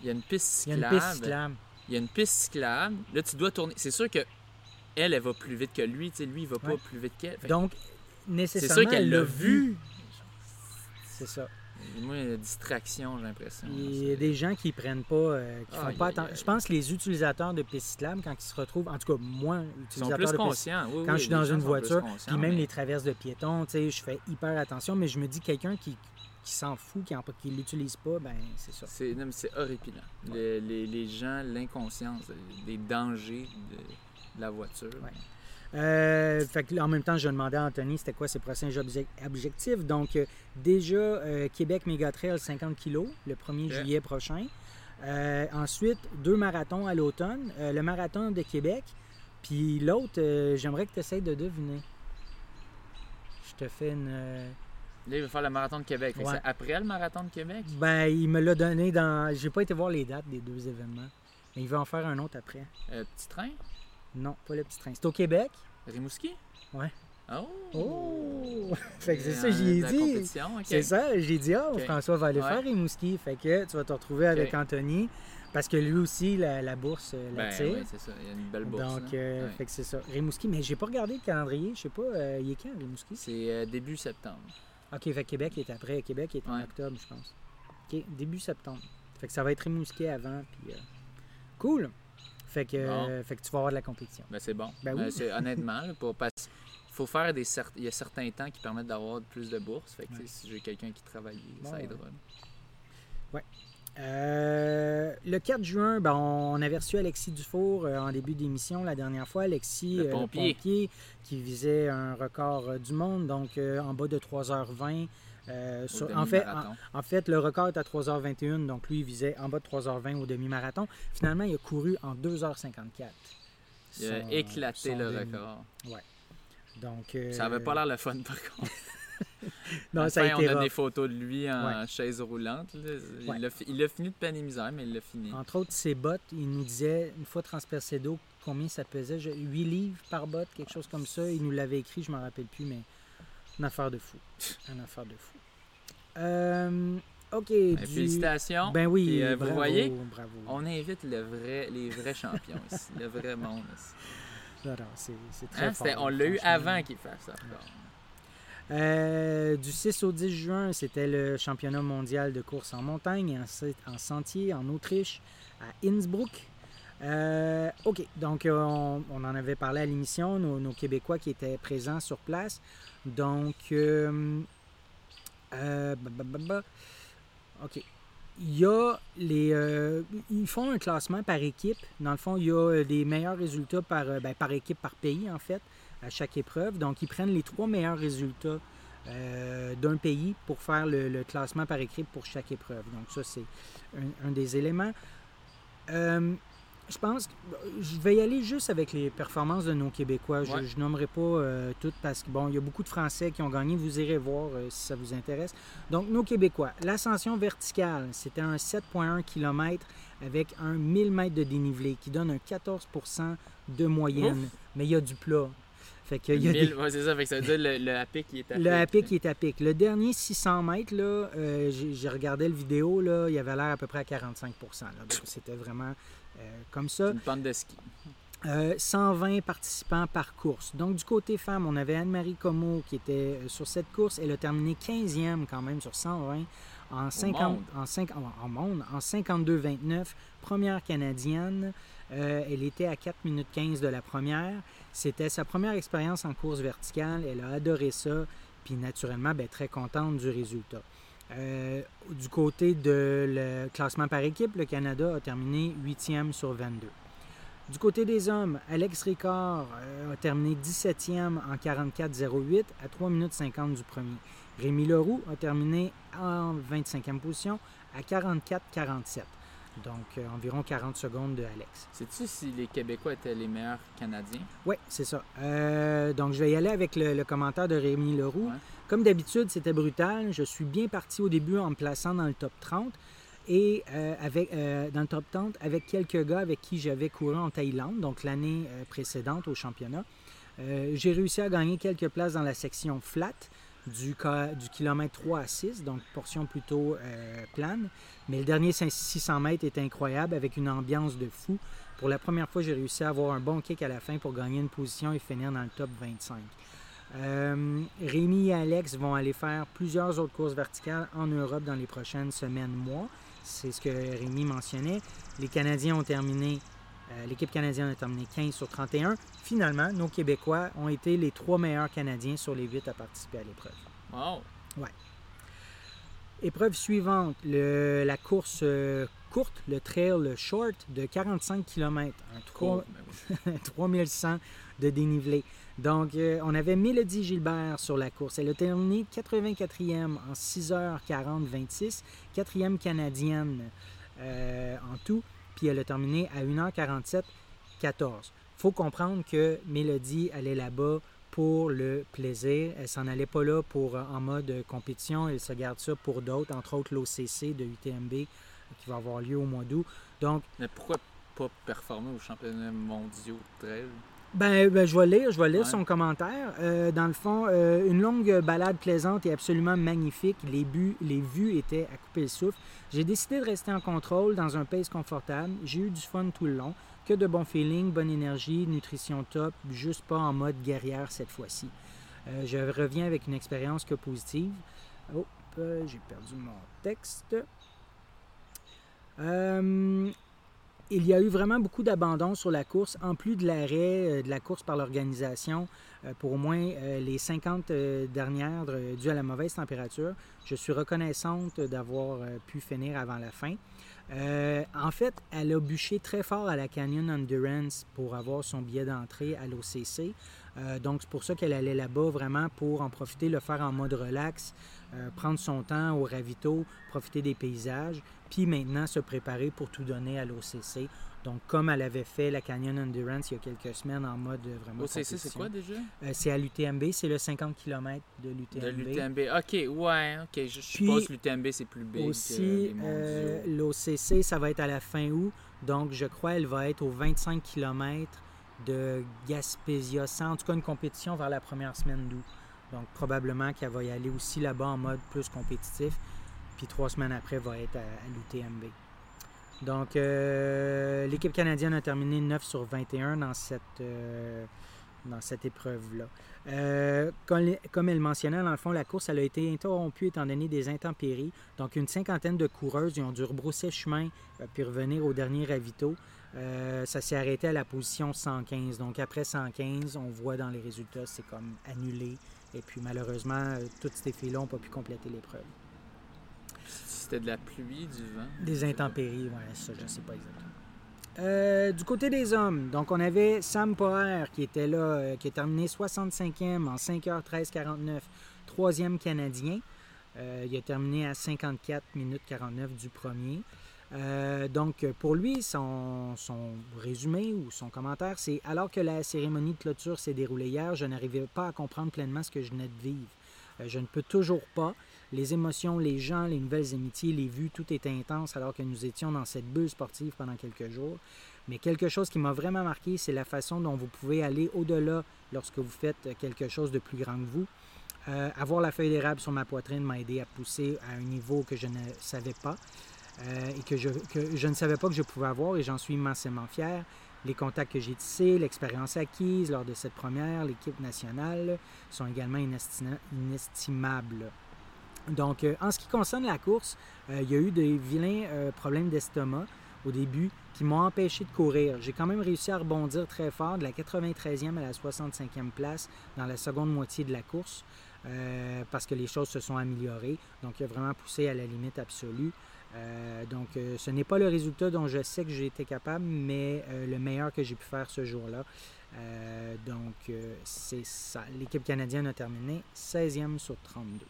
Il y a une piste Il y a une cyclable. piste cyclable. Il y a une piste cyclable. Là, tu dois tourner. C'est sûr que elle, elle va plus vite que lui. Tu sais, lui, il va pas Ouais. plus vite qu'elle. Fait Donc, nécessairement, sûr qu'elle elle l'a vu. vu. C'est ça. Moi, il y a distraction, j'ai l'impression. Il y a des gens qui prennent pas, euh, qui font Aïe, pas attention. Je pense que les utilisateurs de pistes cyclables, quand ils se retrouvent, en tout cas, moi, Ils sont utilisateur plus de conscients. Oui, quand oui, je suis dans une voiture, puis même mais les traverses de piétons, tu sais, je fais hyper attention, mais je me dis quelqu'un qui, qui s'en fout, qui ne l'utilise pas, ben c'est ça. C'est, non, mais c'est horripilant. Le- les, les gens, l'inconscience, des dangers de, de la voiture. Ouais. Euh, fait que, là, en même temps, je demandais à Anthony c'était quoi ses prochains obje- objectifs? Donc, euh, déjà, euh, Québec Méga Trail 50 kg le 1er Ok. juillet prochain. Euh, ensuite, deux marathons à l'automne. Le marathon de Québec. Puis l'autre, j'aimerais que tu essaies de deviner. Je te fais une. Là, il va faire le marathon de Québec. Ouais. c'est après le marathon de Québec? Ben, il me l'a donné dans. J'ai pas été voir les dates des deux événements. Mais il va en faire un autre après. Euh, petit train? Non, pas le petit train. C'est au Québec. Rimouski? Ouais. Oh! Oh! fait que c'est ça, j'y ai la dit. C'est ça, j'ai dit, ah. François va aller Ouais. faire Rimouski. Fait que tu vas te retrouver avec. Anthony. Parce que lui aussi, la, la bourse euh, Ben l'attire. oui, c'est ça. Il y a une belle bourse. Donc, euh, Ouais. fait que c'est ça. Rimouski, mais j'ai pas regardé le calendrier. Je sais pas, euh, il est quand Rimouski? C'est euh, début septembre. Ok, fait Québec est après. Québec est en Ouais. octobre, je pense. Ok, début septembre. Fait que ça va être Rimouski avant. Puis, euh, cool. Fait que, euh, fait que tu vas avoir de la compétition. Ben, c'est bon. Ben Euh, oui. honnêtement, pour, parce il faut faire des cer- il y a certains temps qui permettent d'avoir plus de bourses. Fait que, Ouais. si j'ai quelqu'un qui travaille, Bon, ça ouais. Euh, le 4 juin, ben, on avait reçu Alexis Dufour euh, en début d'émission la dernière fois. Alexis, Le euh, pompier. qui visait un record du monde, donc en bas de 3h20. euh, Au sur- en, fait, en, demi-marathon. en fait, le record est à 3h21, donc lui, il visait en bas de 3h20 au demi-marathon. Finalement, il a couru en 2h54. Il a éclaté le demi. record. Donc, euh, Ça avait pas l'air le fun, par contre. Non, ça a été on a rough. des photos de lui en Ouais. chaise roulante. Il Ouais. Il a fini de et misère, mais il l'a fini. Entre autres, ses bottes, il nous disait, une fois transpercé d'eau, combien ça pesait? Je- 8 livres par botte, quelque chose comme ça. Il nous l'avait écrit, je m'en rappelle plus, mais une affaire de fou. Une affaire de fou. Euh, OK. Ben, du- Félicitations. Ben oui, Puis, euh, bravo, vous voyez, bravo. on invite le vrai, les vrais champions ici, le vrai monde. ici. Non, non, c'est très Hein, fort. on l'a eu avant qu'il fasse ça. Euh, du 6 au 10 juin, c'était le championnat mondial de course en montagne et en, se- en sentier en Autriche, à Innsbruck. Euh, OK, donc euh, on, en avait parlé à l'émission, nos, Québécois qui étaient présents sur place. Donc. OK. Il y a les. ils font un classement par équipe. Dans le fond, il y a des meilleurs résultats par, ben, par équipe, par pays, en fait, à chaque épreuve. Donc, ils prennent les trois meilleurs résultats euh, d'un pays pour faire le, le classement par équipe pour chaque épreuve. Donc, ça, c'est un, un des éléments. Euh, je pense que je vais y aller juste avec les performances de nos Québécois. Je ne nommerai pas euh, toutes parce que bon, il y a beaucoup de Français qui ont gagné. Vous irez voir euh, si ça vous intéresse. Donc, nos Québécois. L'ascension verticale, c'était un 7,1 km avec un 1000 mètres de dénivelé qui donne un 14% de moyenne. Mais il y a du plat. Fait que il y a des- Mille- ouais, c'est ça, fait que ça veut dire le, le qui est à le happy qui est à pic. Le dernier 600 mètres, là, euh, j'ai regardé le vidéo, là, il avait l'air à peu près à 45 là. Donc, c'était vraiment euh, comme ça. une pente de ski. Euh, 120 participants par course. Donc, du côté femme, on avait Anne-Marie Como qui était euh, sur cette course. Elle a terminé 15e quand même sur 120 en, 50, monde. en, 5 en, en monde, en 52-29. Première canadienne. Euh, elle était à 4 minutes 15 de la première. C'était sa première expérience en course verticale. Elle a adoré ça. Puis, naturellement, ben, très contente du résultat. Euh, du côté de le classement par équipe, le Canada a terminé 8e sur 22. Du côté des hommes, Alex Ricard euh, a terminé 17e en 44-08 à 3 minutes 50 du premier. Rémi Leroux a terminé en 25e position à 44-47. Donc euh, environ 40 secondes de Alex. Sais-tu si les Québécois étaient les meilleurs Canadiens? Oui, c'est ça. Euh, donc, je vais y aller avec le, le commentaire de Rémi Leroux. Ouais. Comme d'habitude, c'était brutal. Je suis bien parti au début en me plaçant dans le top 30 et euh, avec, dans le top 30 avec quelques gars avec qui j'avais couru en Thaïlande, donc l'année précédente au championnat. J'ai réussi à gagner quelques places dans la section flat du, du kilomètre 3 à 6, donc portion plutôt euh, plane. Mais le dernier 5- 600 mètres était incroyable avec une ambiance de fou. Pour la première fois, j'ai réussi à avoir un bon kick à la fin pour gagner une position et finir dans le top 25. Euh, Rémi et Alex vont aller faire plusieurs autres courses verticales en Europe dans les prochaines semaines, mois. C'est ce que Rémi mentionnait. Les Canadiens ont terminé, euh, l'équipe canadienne a terminé 15 sur 31. Finalement, nos Québécois ont été les trois meilleurs Canadiens sur les huit à participer à l'épreuve. Wow! Épreuve suivante, le- la course euh, courte, le trail short de 45 km, un Cool. 3, Ben oui. 3100 de dénivelé. Donc, euh, on avait Mélodie Gilbert sur la course. Elle a terminé 84e en 6h40-26, quatrième canadienne euh, en tout, puis elle a terminé à 1h47-14. faut comprendre que Mélodie allait là-bas pour le plaisir. Elle s'en allait pas là pour euh, en mode euh, compétition. Elle se garde ça pour d'autres, entre autres l'OCC de UTMB qui va avoir lieu au mois d'août. Donc, Mais pourquoi pas performer aux championnats mondiaux de trail? Ben, ben, je vais lire, je vais lire Ouais. son commentaire. Euh, dans le fond, euh, une longue balade plaisante et absolument magnifique. Les, buts, les vues étaient à couper le souffle. J'ai décidé de rester en contrôle dans un pace confortable. J'ai eu du fun tout le long. Que de bons feelings, bonne énergie, nutrition top, juste pas en mode guerrière cette fois-ci. Euh, je reviens avec une expérience que positive. Oh, j'ai perdu mon texte. Il y a eu vraiment beaucoup d'abandon sur la course, en plus de l'arrêt euh, de la course par l'organisation euh, pour au moins euh, les 50 euh, dernières dues à la mauvaise température. Je suis reconnaissante d'avoir pu finir avant la fin. En fait, elle a bûché très fort à la Canyon Endurance pour avoir son billet d'entrée à l'OCC. Euh, donc, c'est pour ça qu'elle allait là-bas vraiment pour en profiter, le faire en mode relax, euh, prendre son temps au ravito, profiter des paysages, puis maintenant se préparer pour tout donner à l'OCC. Donc, comme elle avait fait la Canyon Endurance il y a quelques semaines en mode vraiment. OCC, c'est quoi déjà? Euh, c'est à l'UTMB, c'est le 50 km de l'UTMB. De l'UTMB. Ok, ouais, ok. Je, suppose que l'UTMB c'est plus big Aussi, l'OCC, ça va être à la fin août. Donc, je crois elle va être aux 25 km de Gaspésia. C'est en tout cas une compétition vers la première semaine d'août. Donc, probablement qu'elle va y aller aussi là-bas en mode plus compétitif. Puis, trois semaines après, va être à, l'UTMB. Donc, euh, l'équipe canadienne a terminé 9 sur 21 dans cette, euh, cette épreuve-là. Euh, comme, comme elle mentionnait, dans le fond, la course elle a été interrompue étant donné des intempéries. Donc, une cinquantaine de coureuses ils ont dû rebrousser chemin puis revenir au dernier ravito. Euh, ça s'est arrêté à la position 115. Donc, après 115, on voit dans les résultats, c'est comme annulé. Et puis, malheureusement, euh, toutes ces filles-là n'ont pas pu compléter l'épreuve. C'était de la pluie, du vent? Des intempéries, ouais, ça, je ne sais pas exactement. Euh, du côté des hommes, donc on avait Sam Poher qui était là, euh, qui a terminé 65e en 5h13-49, troisième canadien. Il a terminé à 54 minutes 49 du premier. Euh, donc pour lui, son, résumé ou son commentaire, c'est alors que la cérémonie de clôture s'est déroulée hier, je n'arrivais pas à comprendre pleinement ce que je venais de vivre. Euh, je ne peux toujours pas. Les émotions, les gens, les nouvelles amitiés, les vues, tout était intense alors que nous étions dans cette bulle sportive pendant quelques jours. Mais quelque chose qui m'a vraiment marqué, c'est la façon dont vous pouvez aller au-delà lorsque vous faites quelque chose de plus grand que vous. Euh, avoir la feuille d'érable sur ma poitrine m'a aidé à pousser à un niveau que je ne savais pas euh, et que je, ne savais pas que je pouvais avoir et j'en suis immensément fier. Les contacts que j'ai tissés, l'expérience acquise lors de cette première, l'équipe nationale sont également inestima- inestimables. Donc, euh, en ce qui concerne la course, euh, il y a eu des vilains problèmes d'estomac au début qui m'ont empêché de courir. J'ai quand même réussi à rebondir très fort de la 93e à la 65e place dans la seconde moitié de la course parce que les choses se sont améliorées. Donc, il a vraiment poussé à la limite absolue. Euh, donc, euh, ce n'est pas le résultat dont je sais que j'ai été capable, mais euh, le meilleur que j'ai pu faire ce jour-là. Donc, c'est ça. L'équipe canadienne a terminé 16e sur 32.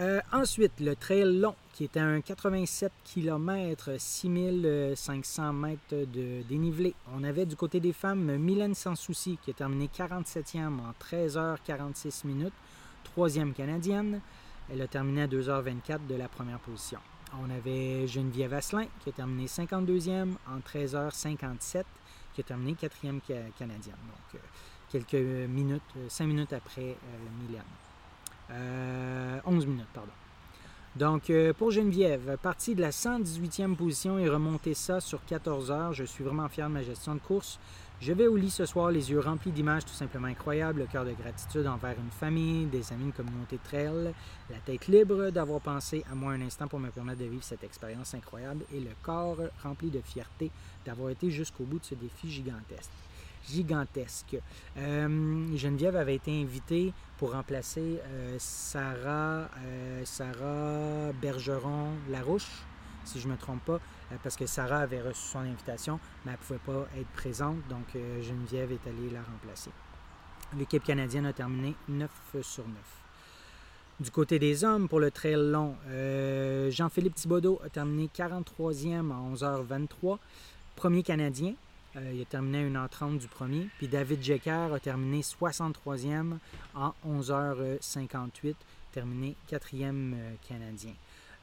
Euh, ensuite, le trail long, qui était un 87 km, 6500 mètres de dénivelé. On avait du côté des femmes Mylène Sans Souci, qui a terminé 47e en 13h46 minutes, troisième canadienne. Elle a terminé à 2h24 de la première position. On avait Geneviève Asselin, qui a terminé 52e en 13h57, qui a terminé quatrième ca- canadienne. Donc, euh, quelques minutes, 5 minutes après euh, Mylène. Euh, 11 minutes, pardon. Donc, euh, pour Geneviève, partie de la 118e position et remonter ça sur 14 heures, je suis vraiment fier de ma gestion de course. Je vais au lit ce soir, les yeux remplis d'images tout simplement incroyables, le cœur de gratitude envers une famille, des amis, une communauté de trail, la tête libre d'avoir pensé à moi un instant pour me permettre de vivre cette expérience incroyable et le corps rempli de fierté d'avoir été jusqu'au bout de ce défi gigantesque gigantesque. Euh, Geneviève avait été invitée pour remplacer euh, Sarah, euh, Sarah Bergeron-Larouche, si je ne me trompe pas, euh, parce que Sarah avait reçu son invitation, mais elle ne pouvait pas être présente, donc euh, Geneviève est allée la remplacer. L'équipe canadienne a terminé 9 sur 9. Du côté des hommes, pour le trail long, euh, Jean-Philippe Thibodeau a terminé 43e à 11h23, premier Canadien. Il a terminé à 1h30 du premier. Puis David Jecker a terminé 63e en 11h58, terminé quatrième euh, Canadien.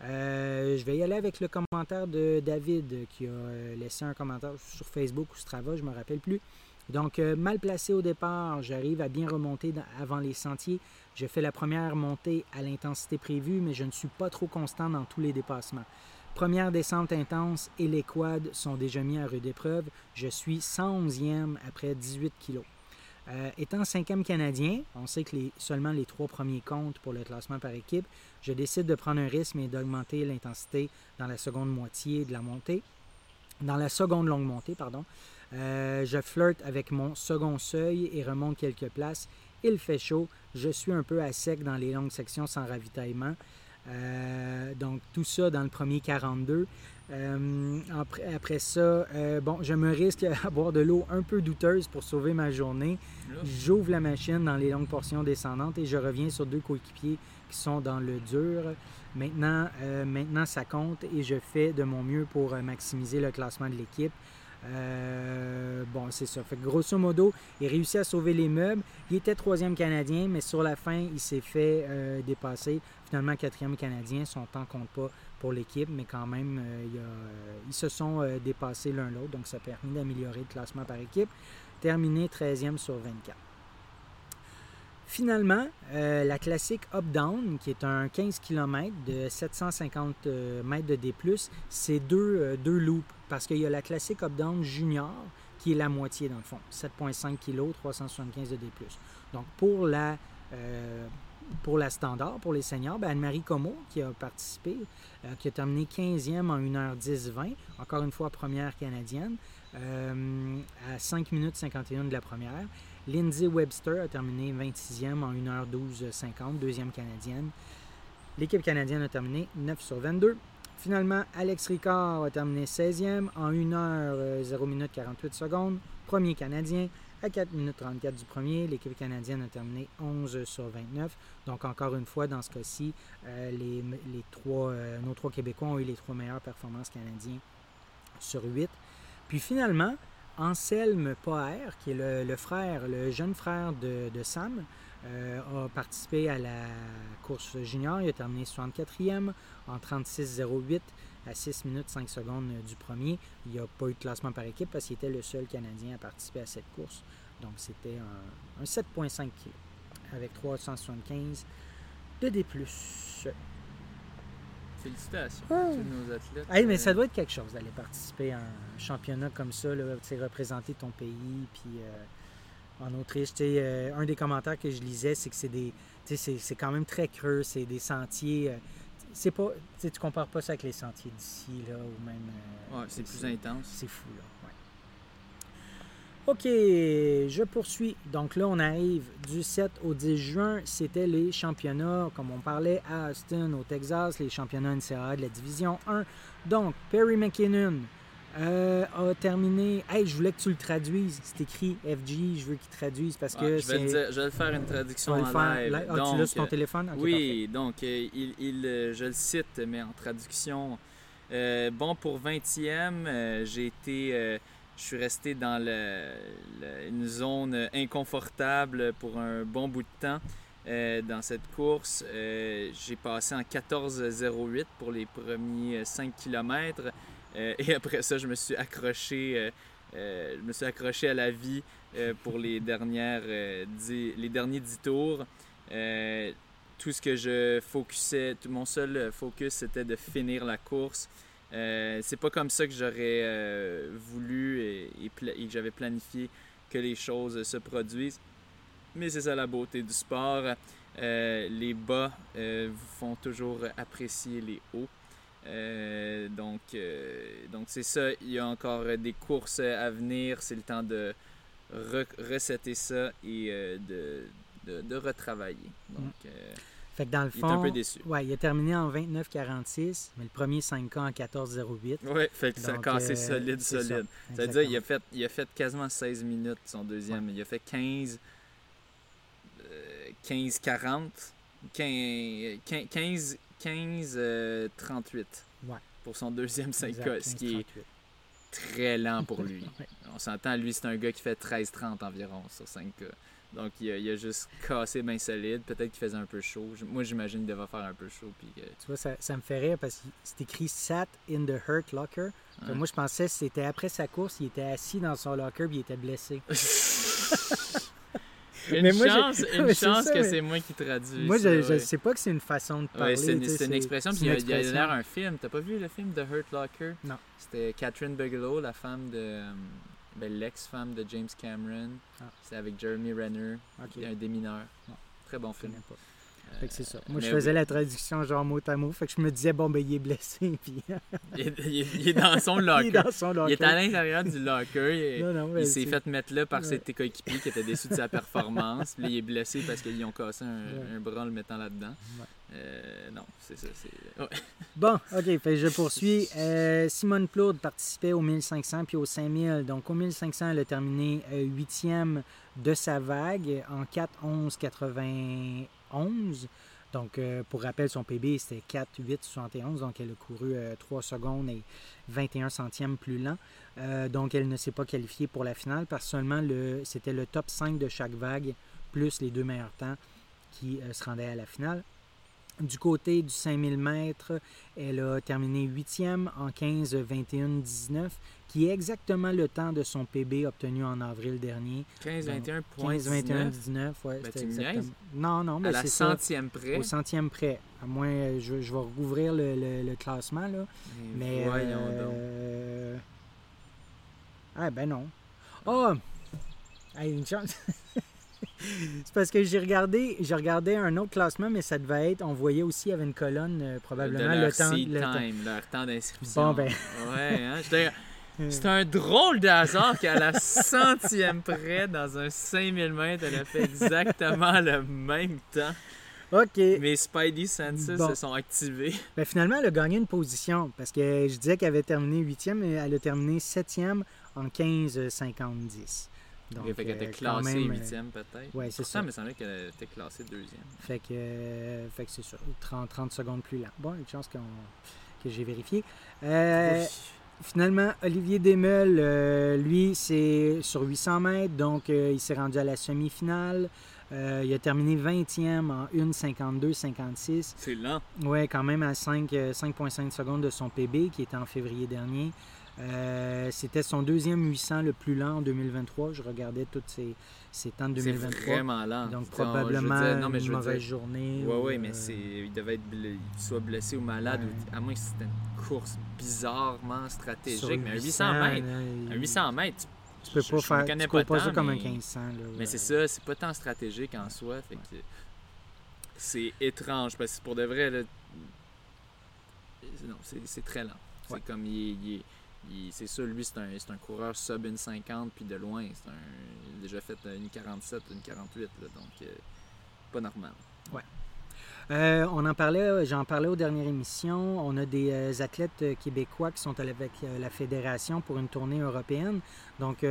Euh, je vais y aller avec le commentaire de David qui a laissé un commentaire sur Facebook ou Strava, je ne me rappelle plus. Donc, mal placé au départ, j'arrive à bien remonter avant les sentiers. Je fais la première montée à l'intensité prévue, mais je ne suis pas trop constant dans tous les dépassements. Première descente intense et les quads sont déjà mis à rude épreuve. Je suis 111e après 18 kilos. Euh, étant cinquième Canadien, on sait que seulement les trois premiers comptent pour le classement par équipe. Je décide de prendre un risque et d'augmenter l'intensité dans la seconde moitié de la montée. Dans la seconde longue montée, pardon. Euh, je flirte avec mon second seuil et remonte quelques places. Il fait chaud. Je suis un peu à sec dans les longues sections sans ravitaillement. Euh, donc tout ça dans le premier 42. Euh, après, ça, euh, bon, je me risque à boire de l'eau un peu douteuse pour sauver ma journée. J'ouvre la machine dans les longues portions descendantes et je reviens sur deux coéquipiers qui sont dans le dur. Maintenant, maintenant, ça compte et je fais de mon mieux pour maximiser le classement de l'équipe. Euh, bon, c'est ça. Fait grosso modo, il réussit à sauver les meubles. Il était troisième Canadien, mais sur la fin, il s'est fait euh, dépasser. Finalement, quatrième Canadien. Son temps compte pas pour l'équipe, mais quand même, euh, ils se sont dépassés l'un l'autre. Donc, ça a permis d'améliorer le classement par équipe. Terminé 13e sur 24. Finalement, la classique Up-Down, qui est un 15 km de 750 mètres de D+, c'est deux, deux loops parce qu'il y a la classique up-down junior qui est la moitié dans le fond, 7,5 kg, 375 de D+. Donc pour la, euh, pour la standard, pour les seniors, ben Anne-Marie Como qui a participé, euh, qui a terminé 15e en 1h10-20, encore une fois première canadienne, euh, à 5 minutes 51 de la première. Lindsay Webster a terminé 26e en 1h12-50, deuxième canadienne. L'équipe canadienne a terminé 9 sur 22. Finalement, Alex Ricard a terminé 16e en 1 h 0 minutes 48 secondes. Premier Canadien à 4 minutes 34 du premier. L'équipe canadienne a terminé 11 sur 29. Donc, encore une fois, dans ce cas-ci, euh, euh, nos trois Québécois ont eu les trois meilleures performances canadiennes sur 8. Puis finalement, Anselme Poher, qui est le, frère, le jeune frère de, Sam, euh, a participé à la course junior. Il a terminé 64e en 36-08 à 6 minutes 5 secondes du premier. Il n'y a pas eu de classement par équipe parce qu'il était le seul Canadien à participer à cette course. Donc c'était un, 7.5 kg avec 375 de D+. Félicitations à tous nos athlètes. Hey, mais ça doit être quelque chose d'aller participer à un championnat comme ça, là, représenter ton pays. Puis euh, en Autriche, euh, un des commentaires que je lisais, c'est que c'est des, c'est quand même très creux, c'est des sentiers. Euh, c'est pas. Tu compares pas ça avec les sentiers d'ici, là, ou même. Euh, ouais, c'est plus intense. C'est fou, là. OK, je poursuis. Donc là, on arrive du 7 au 10 juin. C'était les championnats, comme on parlait, à Austin, au Texas, les championnats NCAA de la Division 1. Donc, Perry McKinnon, euh, a terminé. Hey, je voulais que tu le traduises. C'est écrit FG, je veux qu'il traduise parce que. je, vais je vais faire une traduction en live. Ah, tu l'as sur ton téléphone? Oui, donc euh, il, il, euh, je le cite, mais en traduction. bon, pour 20e, j'ai été. je suis resté dans le, une zone inconfortable pour un bon bout de temps. dans cette course. j'ai passé en 14-08 pour les premiers 5 km. Euh, et après ça, je me suis accroché, euh, euh, je me suis accroché à la vie pour les, dernières, les derniers 10 tours. tout ce que je focusais, tout mon seul focus, c'était de finir la course. c'est pas comme ça que j'aurais voulu et, et que j'avais planifié que les choses se produisent. Mais c'est ça la beauté du sport. les bas vous font toujours apprécier les hauts. Euh, donc, euh, donc c'est ça. Il y a encore des courses à venir. C'est le temps de resetter ça et euh, de, de, retravailler. Donc, mm. fait que dans le fond, il est un peu déçu. Ouais, il a terminé en 29-46, mais le premier 5K en 14-08. Oui, fait que ça a cassé solide, solide. Ça, veut dire qu'il a fait, il a fait quasiment 16 minutes son deuxième. Il a fait 15, 15 40, 15, 15 15-38 euh, pour son deuxième 5K, ce qui est très lent pour lui. On s'entend, lui, c'est un gars qui fait 13-30 environ sur 5K. Donc, il a, il a juste cassé bien solide. Peut-être qu'il faisait un peu chaud. Moi, j'imagine qu'il devait faire un peu chaud. Puis, euh, Tu vois, ça, ça me fait rire parce que c'est écrit Sat in the Hurt Locker. Ouais. Moi, je pensais que c'était après sa course, il était assis dans son locker puis il était blessé. une Mais moi, j'ai- chance, une Ouais, chance ça, que mais- c'est moi qui traduis. Moi, ça, je, je ouais. sais pas que c'est une façon de parler. C'est une, expression, puis il y a- l'air un film. T'as pas vu le film de Hurt Locker? Non. C'était Catherine Bigelow, la femme de. euh, ben, l'ex-femme de James Cameron. Ah. C'est avec Jeremy Renner, Ok. il y a un démineur. Très bon film. pas. Fait que c'est ça. Moi, mais je faisais oui. la traduction genre mot à mot. Fait que je me disais, bon, ben, il est blessé. Puis Il est, il est- il est dans son il locker. est dans son Il est à l'intérieur du locker. Il, Non, non, mais il s'est fait mettre là par Ouais. ses coéquipiers qui étaient déçus de sa performance. Puis là, il est blessé parce qu'ils ont cassé un, Ouais. un bras en le mettant là-dedans. Ouais. Euh, non, c'est ça. ouais. Bon, OK, fait je poursuis. Euh, Simone Claude participait au 1500 puis au 5000. Donc, au 1500, elle a terminé euh, huitième de sa vague en 4-11-91. Donc, euh, pour rappel, son PB, c'était 4-8-71. Donc, elle a couru 3 secondes et 21 centièmes plus lent. Euh, donc, elle ne s'est pas qualifiée pour la finale parce seulement le, c'était le top 5 de chaque vague plus les deux meilleurs temps qui euh, se rendaient à la finale. Du côté du 5000 mètres, elle a terminé 8e en 15-21-19, qui est exactement le temps de son PB obtenu en avril dernier. 15-21 15-21-19, ouais, Ben? Non, non, mais À la c'est ça. centième près? Au centième près. À moins, euh, je, je vais rouvrir le, le- le classement, là. Mais. voyons donc. euh, Ah, ben non. Oh! Hey, une chance. C'est parce que j'ai regardé, j'ai regardé un autre classement, mais ça devait être, on voyait aussi, il y avait une colonne, euh, probablement de leur le temps. seed le temps- leur temps d'inscription. Bon, ben. Ouais, hein, C'est un drôle de hasard qu'à la centième près, dans un 5000 mètres, elle a fait exactement le même temps. OK. Mes Spidey Senses Bon. se sont activés. Ben, finalement, elle a gagné une position parce que je disais qu'elle avait terminé huitième, mais elle a terminé septième en 15-50-10. Donc, fait qu'elle était euh, classée euh, huitième peut-être. ouais, c'est ça. il me semblait qu'elle était classée deuxième. Fait que, euh, fait que c'est ça, 30, 30 secondes plus lent. Bon, une chance qu'on- que j'ai vérifié. Euh, Oui. Finalement, Olivier Desmeules, euh, lui, c'est sur 800 mètres, donc euh, il s'est rendu à la semi-finale. Euh, il a terminé 20e en 1,52-56. C'est lent. Ouais, quand même à 5, euh, 5,5 secondes de son PB, qui était en février dernier. Euh, C'était son deuxième 800 le plus lent en 2023. Je regardais tous ses, ses temps de C'est 2023. vraiment lent. Donc probablement dire- non, mais je une mauvaise dire- journée. Ouais, ou, ouais, mais euh, c'est, il devait être soit blessé ou malade, Ouais. ou, à moins que c'était une course bizarrement stratégique. Mais un 800 mètres, un il- 800 mètres, Tu peux je- pas je faire. Tu pas pas ça comme un mais- 1500. Là, Mais ouais. c'est ça, c'est pas tant stratégique en soi. Fait que c'est étrange parce que pour de vrai, là, non, c'est, c'est très lent. C'est comme il il- c'est sûr, lui, c'est un, un coureur sub une 50, puis de loin, c'est un, il a déjà fait une 47, une 48, là, donc euh, pas normal. Euh, on en parlait, j'en parlais aux dernières émissions. On a des euh, athlètes québécois qui sont allés avec la fédération pour une tournée européenne. Donc,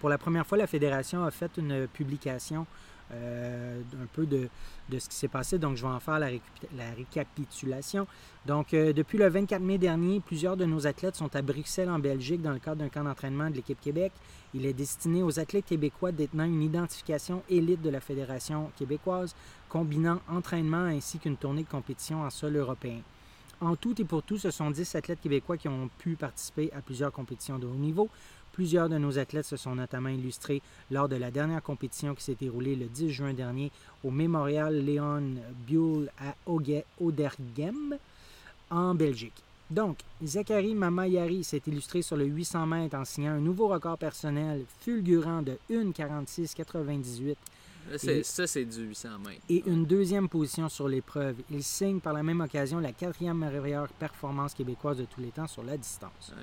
pour la première fois, la fédération a fait une publication euh, un peu de, ce qui s'est passé. Donc, je vais en faire la récapitulation. Donc, euh, depuis le 24 mai dernier, plusieurs de nos athlètes sont à Bruxelles, en Belgique, dans le cadre d'un camp d'entraînement de l'équipe Québec. Il est destiné aux athlètes québécois détenant une identification élite de la Fédération québécoise, combinant entraînement ainsi qu'une tournée de compétition en sol européen. En tout et pour tout, ce sont 10 athlètes québécois qui ont pu participer à plusieurs compétitions de haut niveau. Plusieurs de nos athlètes se sont notamment illustrés lors de la dernière compétition qui s'est déroulée le 10 juin dernier au Mémorial Léon Buell à Odergem, en Belgique. Donc, Zachary Mamayari s'est illustré sur le 800 mètres en signant un nouveau record personnel fulgurant de 1,46,98 Là, c'est- Et- Ça, c'est du 800 mètres. et une deuxième position sur l'épreuve. Il signe par la même occasion la quatrième meilleure performance québécoise de tous les temps sur la distance. Ouais.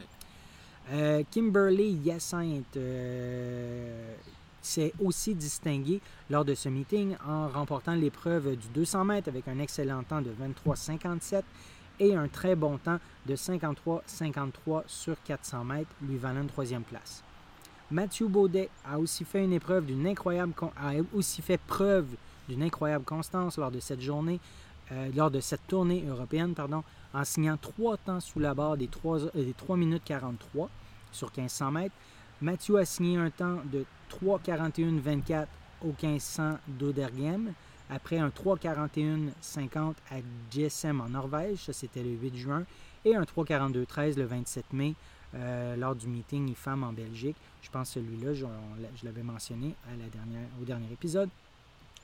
Euh, Kimberly Hyacinthe euh, s'est aussi distinguée lors de ce meeting en remportant l'épreuve du 200 mètres avec un excellent temps de 23,57 et un très bon temps de 53,53 sur 400 mètres, lui valant une troisième place. Mathieu Baudet a aussi fait une épreuve d'une incroyable preuve d'une incroyable constance lors de cette journée, euh, lors de cette tournée européenne, pardon, en signant trois temps sous la barre des 3, des 3 minutes 43 sur 1500 mètres. Mathieu a signé un temps de 3,41,24 au 1500 d'Oderghem. Après un 3,41,50 à GSM en Norvège, ça c'était le 8 juin, et un 3,42,13 le 27 mai euh, lors du meeting IFAM en Belgique. Je pense que celui-là, je, l'avais mentionné à la dernière, au dernier épisode.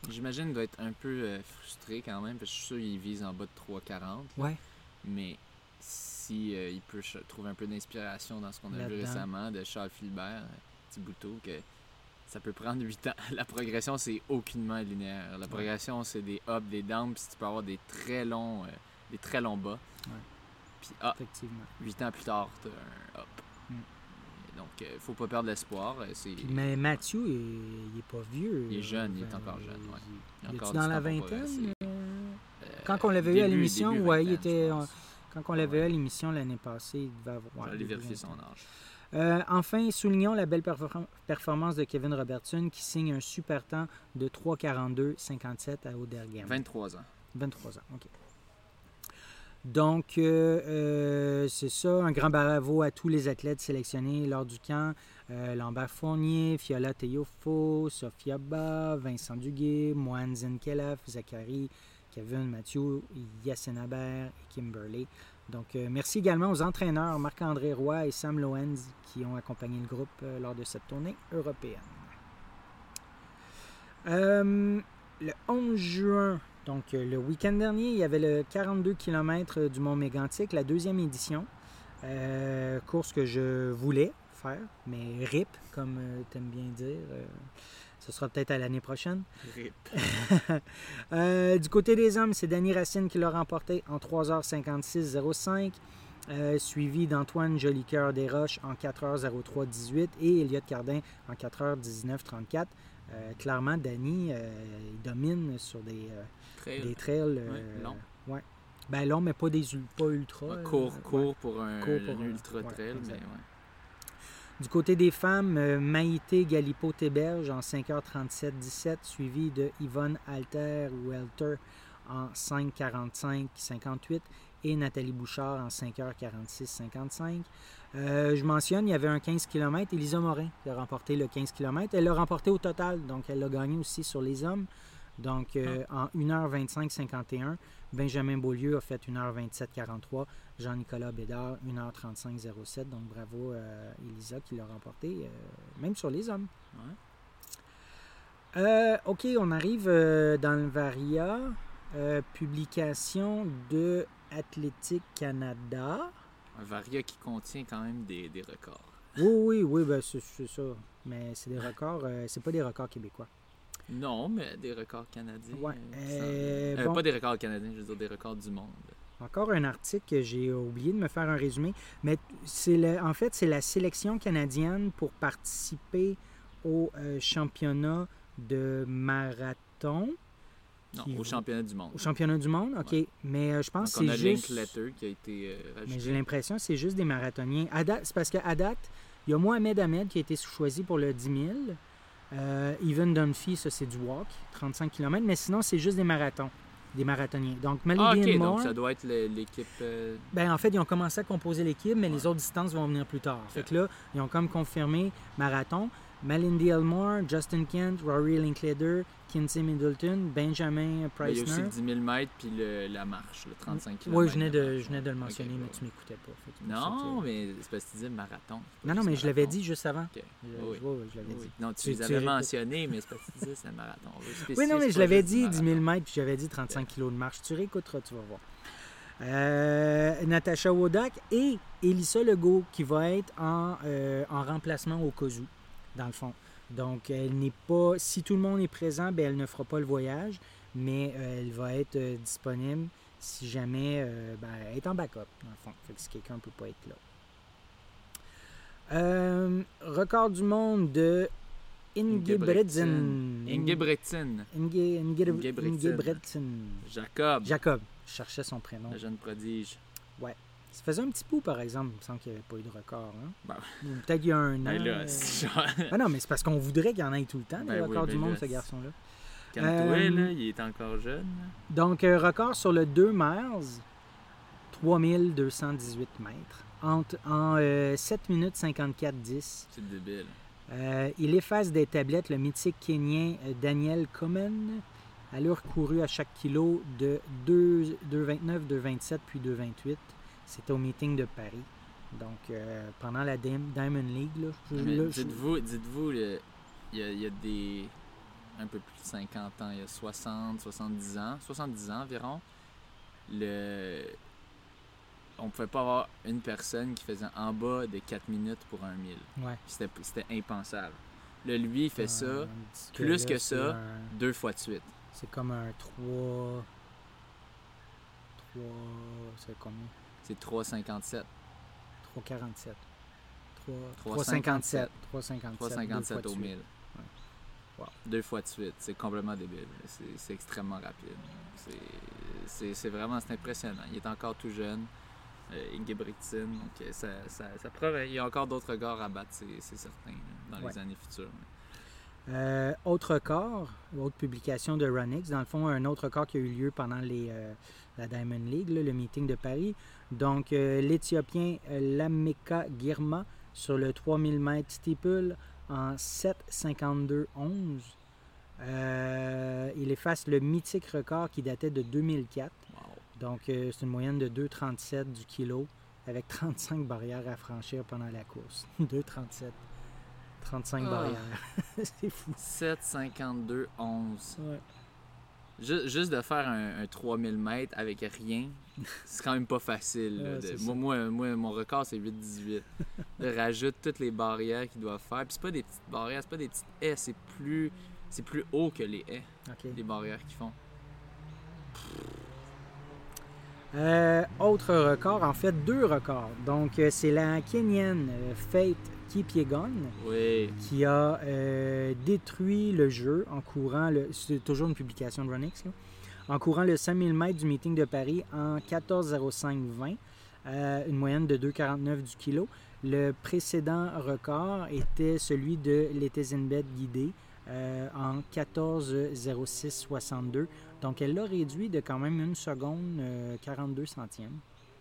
J'imagine qu'il doit être un peu euh, frustré quand même, parce que je suis sûr qu'il vise en bas de 3,40. Ouais. Mais si euh, il peut trouver un peu d'inspiration dans ce qu'on a vu récemment de Charles Philbert, euh, bouton, que ça peut prendre 8 ans. La progression, c'est aucunement linéaire. La progression, c'est des ups, des downs, puis tu peux avoir des très longs, euh, des très longs bas. Ouais. Puis ah, Effectivement. 8 ans plus tard, tu as un up. Mm. Donc, euh, faut pas perdre l'espoir. mais Mathieu, il, il est pas vieux. Il est jeune, il est encore jeune, ouais. il- il il encore du dans la vingtaine? Euh, Euh, Quand on l'avait eu à l'émission, ouais, il était, pense. Quand on l'avait eu à l'émission l'année passée, il devait avoir. J'allais vérifier son âge. Euh, enfin, soulignons la belle perfor- performance de Kevin Robertson qui signe un super temps de 3,42,57 à Oderghem. 23 ans. 23 ans, OK. Donc, euh, euh, c'est ça. Un grand bravo à tous les athlètes sélectionnés lors du camp. Euh, Lambert Fournier, Fiola Teofo, Sophia Ba, Vincent Duguay, Moine Zenkelaf, Zachary, Kevin Mathieu, Yassine Haber et Kimberley. Donc, euh, merci également aux entraîneurs Marc-André Roy et Sam Lowenz qui ont accompagné le groupe euh, lors de cette tournée européenne. Euh, le 11 juin, donc euh, le week-end dernier, il y avait le 42 km du Mont Mégantic, la deuxième édition. Euh, course que je voulais faire, mais RIP, comme tu aimes bien dire. Ce sera peut-être à l'année prochaine. Rip. Euh, du côté des hommes, c'est Danny Racine qui l'a remporté en 3h56.05, euh, suivi d'Antoine Jolicoeur Desroches en 4h03.18 et Elliott Cardin en 4h19.34. Euh, clairement, Danny, euh, il domine sur des, euh, Trail. des trails euh, longs. ouais. Ben long, mais pas des pas ultra. Ouais, court, ouais. court pour un, Court pour un un- ultra trail, mais. Du côté des femmes, euh, Maïté Galipo-Téberge en 5h37-17, suivi de Yvonne Alter-Welter en 5h45-58 et Nathalie Bouchard en 5h46-55. Euh, je mentionne, il y avait un 15 km. Elisa Morin qui a remporté le 15 km. Elle l'a remporté au total, donc elle l'a gagné aussi sur les hommes. Donc euh, en 1h25-51, Benjamin Beaulieu a fait 1h27-43. Jean-Nicolas Bédard, 1h35-07. Donc bravo euh, Elisa qui l'a remporté, euh, même sur les hommes. Ouais. Euh, ok, on arrive dans le Varia. Publication de Athlétique Canada. Un Varia qui contient quand même des, des records. Oui, oui, oui, ben, c'est ça. Mais c'est des records, c'est pas des records québécois. Non, mais des records canadiens. Ouais. euh, Euh, Euh, bon. Pas des records canadiens, je veux dire des records du monde. Encore un article que j'ai oublié de me faire un résumé, mais c'est le- en fait c'est la sélection canadienne pour participer au championnat de marathon, Non, au championnat du monde. au championnat du monde, ok. Ouais. Mais euh, je pense Donc que on a c'est juste. Linkletter qui a été euh, Mais j'ai l'impression que c'est juste des marathoniens. À date- C'est parce qu'à date, il y a Mohamed Ahmed qui a été choisi pour le 10 000. Euh, Even Dunphy, ça c'est du walk, 35 km. Mais sinon, c'est juste des marathons, des marathoniens. Donc, Ah, Malidian ok, Moore, donc ça doit être l'équipe. euh, ben, en fait, ils ont commencé à composer l'équipe, mais les autres distances vont venir plus tard. Fait que là, ils ont comme confirmé marathon. Malindy Elmore, Justin Kent, Rory Linklater, Kinsey Middleton, Benjamin ben, il y a aussi le 10 000 mètres puis le- la marche, le 35 km. Oui, je venais de, je venais de le mentionner, mais tu m'écoutais pas. Non, mais c'est parce que tu disais marathon. Non, non, mais je l'avais dit juste avant. Ok. Je, Oui, je- ouais, je l'avais Oui. dit. Non, tu, Tu- les avais répètes. mentionnés, mais c'est parce que tu disais c'est un marathon. Oui, non, mais je l'avais dit 10 000 marathon. mètres, puis j'avais dit 35 kilos de marche. Tu réécouteras, tu vas voir. Euh, Natacha Wodak et Elissa Legault qui va être en, euh, en remplacement au Kozu, dans le fond. Donc, elle n'est pas. Si tout le monde est présent, ben, elle ne fera pas le voyage, mais euh, elle va être euh, disponible si jamais euh, ben, elle est en backup, dans le fond. Fait que si quelqu'un ne peut pas être là. Record du monde de Ingebretsen. Ingebretsen. Inge, Inge, Ingebretsen. Jacob, Jacob, je cherchais son prénom. le jeune prodige. Ça faisait un petit bout, par exemple. Il me semble qu'il n'y avait pas eu de record. Hein? Ben, Ou Peut-être il y a un an. Ben là, euh. Ah non, mais c'est parce qu'on voudrait qu'il y en ait tout le temps, des Ben oui, records ben du monde, là, ce garçon-là. Calme-toi, Euh, là, il est encore jeune. Donc, euh, record sur le 2 miles, 3218 mètres, entre, en euh, 7 minutes 54-10. C'est débile. Euh, il efface des tablettes le mythique Kenyan euh, Daniel Comen, allure courue à chaque kilo de 2,29, 2,27 puis 2,28. C'était au meeting de Paris. Donc, euh, pendant la Diamond League, là, Dites-vous, dites-vous, il y, a, il y a des. un peu plus de 50 ans, il y a 60, 70 ans, 70 ans environ, le. On pouvait pas avoir une personne qui faisait en bas de 4 minutes pour un 1000. ouais. C'était c'était impensable. Là, lui, il fait ça Euh, plus là, que ça. un- deux fois de suite. C'est comme un 3. 3. C'est combien? C'est 3,57. 3,47. 3, 3,57. 3,57. 3,57 au 1000. Wow. Deux fois de suite. C'est complètement débile. C'est extrêmement rapide. C'est- vraiment c'est impressionnant. Il est encore tout jeune. Euh, Ingebrigtsen. Donc, ça, ça, ça. Il y a encore d'autres records à battre, c'est certain, là, dans les années futures. Euh, autre record, autre publication de Runix, dans le fond, un autre record qui a eu lieu pendant les, euh, la Diamond League, là, le meeting de Paris. Donc, euh, l'Éthiopien Lameka Girma sur le 3000 mètres steeple en 7,52,11. Euh, il efface le mythique record qui datait de 2004. Wow. Donc, c'est une moyenne de 2,37 du kilo avec 35 barrières à franchir pendant la course. 2,37. 35 Ah. barrières. c'est fou. 7,52, 11. Ouais. Ju- Juste de faire un, un 3000 mètres avec rien, c'est quand même pas facile. là, Ouais, de- c'est moi, ça. moi, moi, mon record, c'est 8,18. Là, rajoute toutes les barrières qu'ils doivent faire. Puis c'est pas des petites barrières, c'est pas des petites haies, c'est plus, c'est plus haut que les haies, les barrières qu'ils font. Euh, autre record, en fait, deux records. Donc, euh, c'est la Kenyane euh, Oui. qui a euh, détruit le jeu en courant, le, c'est toujours une publication de en courant le 5000 mètres du meeting de Paris en 14,05,20, euh, une moyenne de 2,49 du kilo. Le précédent record était celui de l'Etesenbet guidé euh, en 14,06,62. Donc, elle l'a réduit de quand même une seconde, euh, 42 centièmes,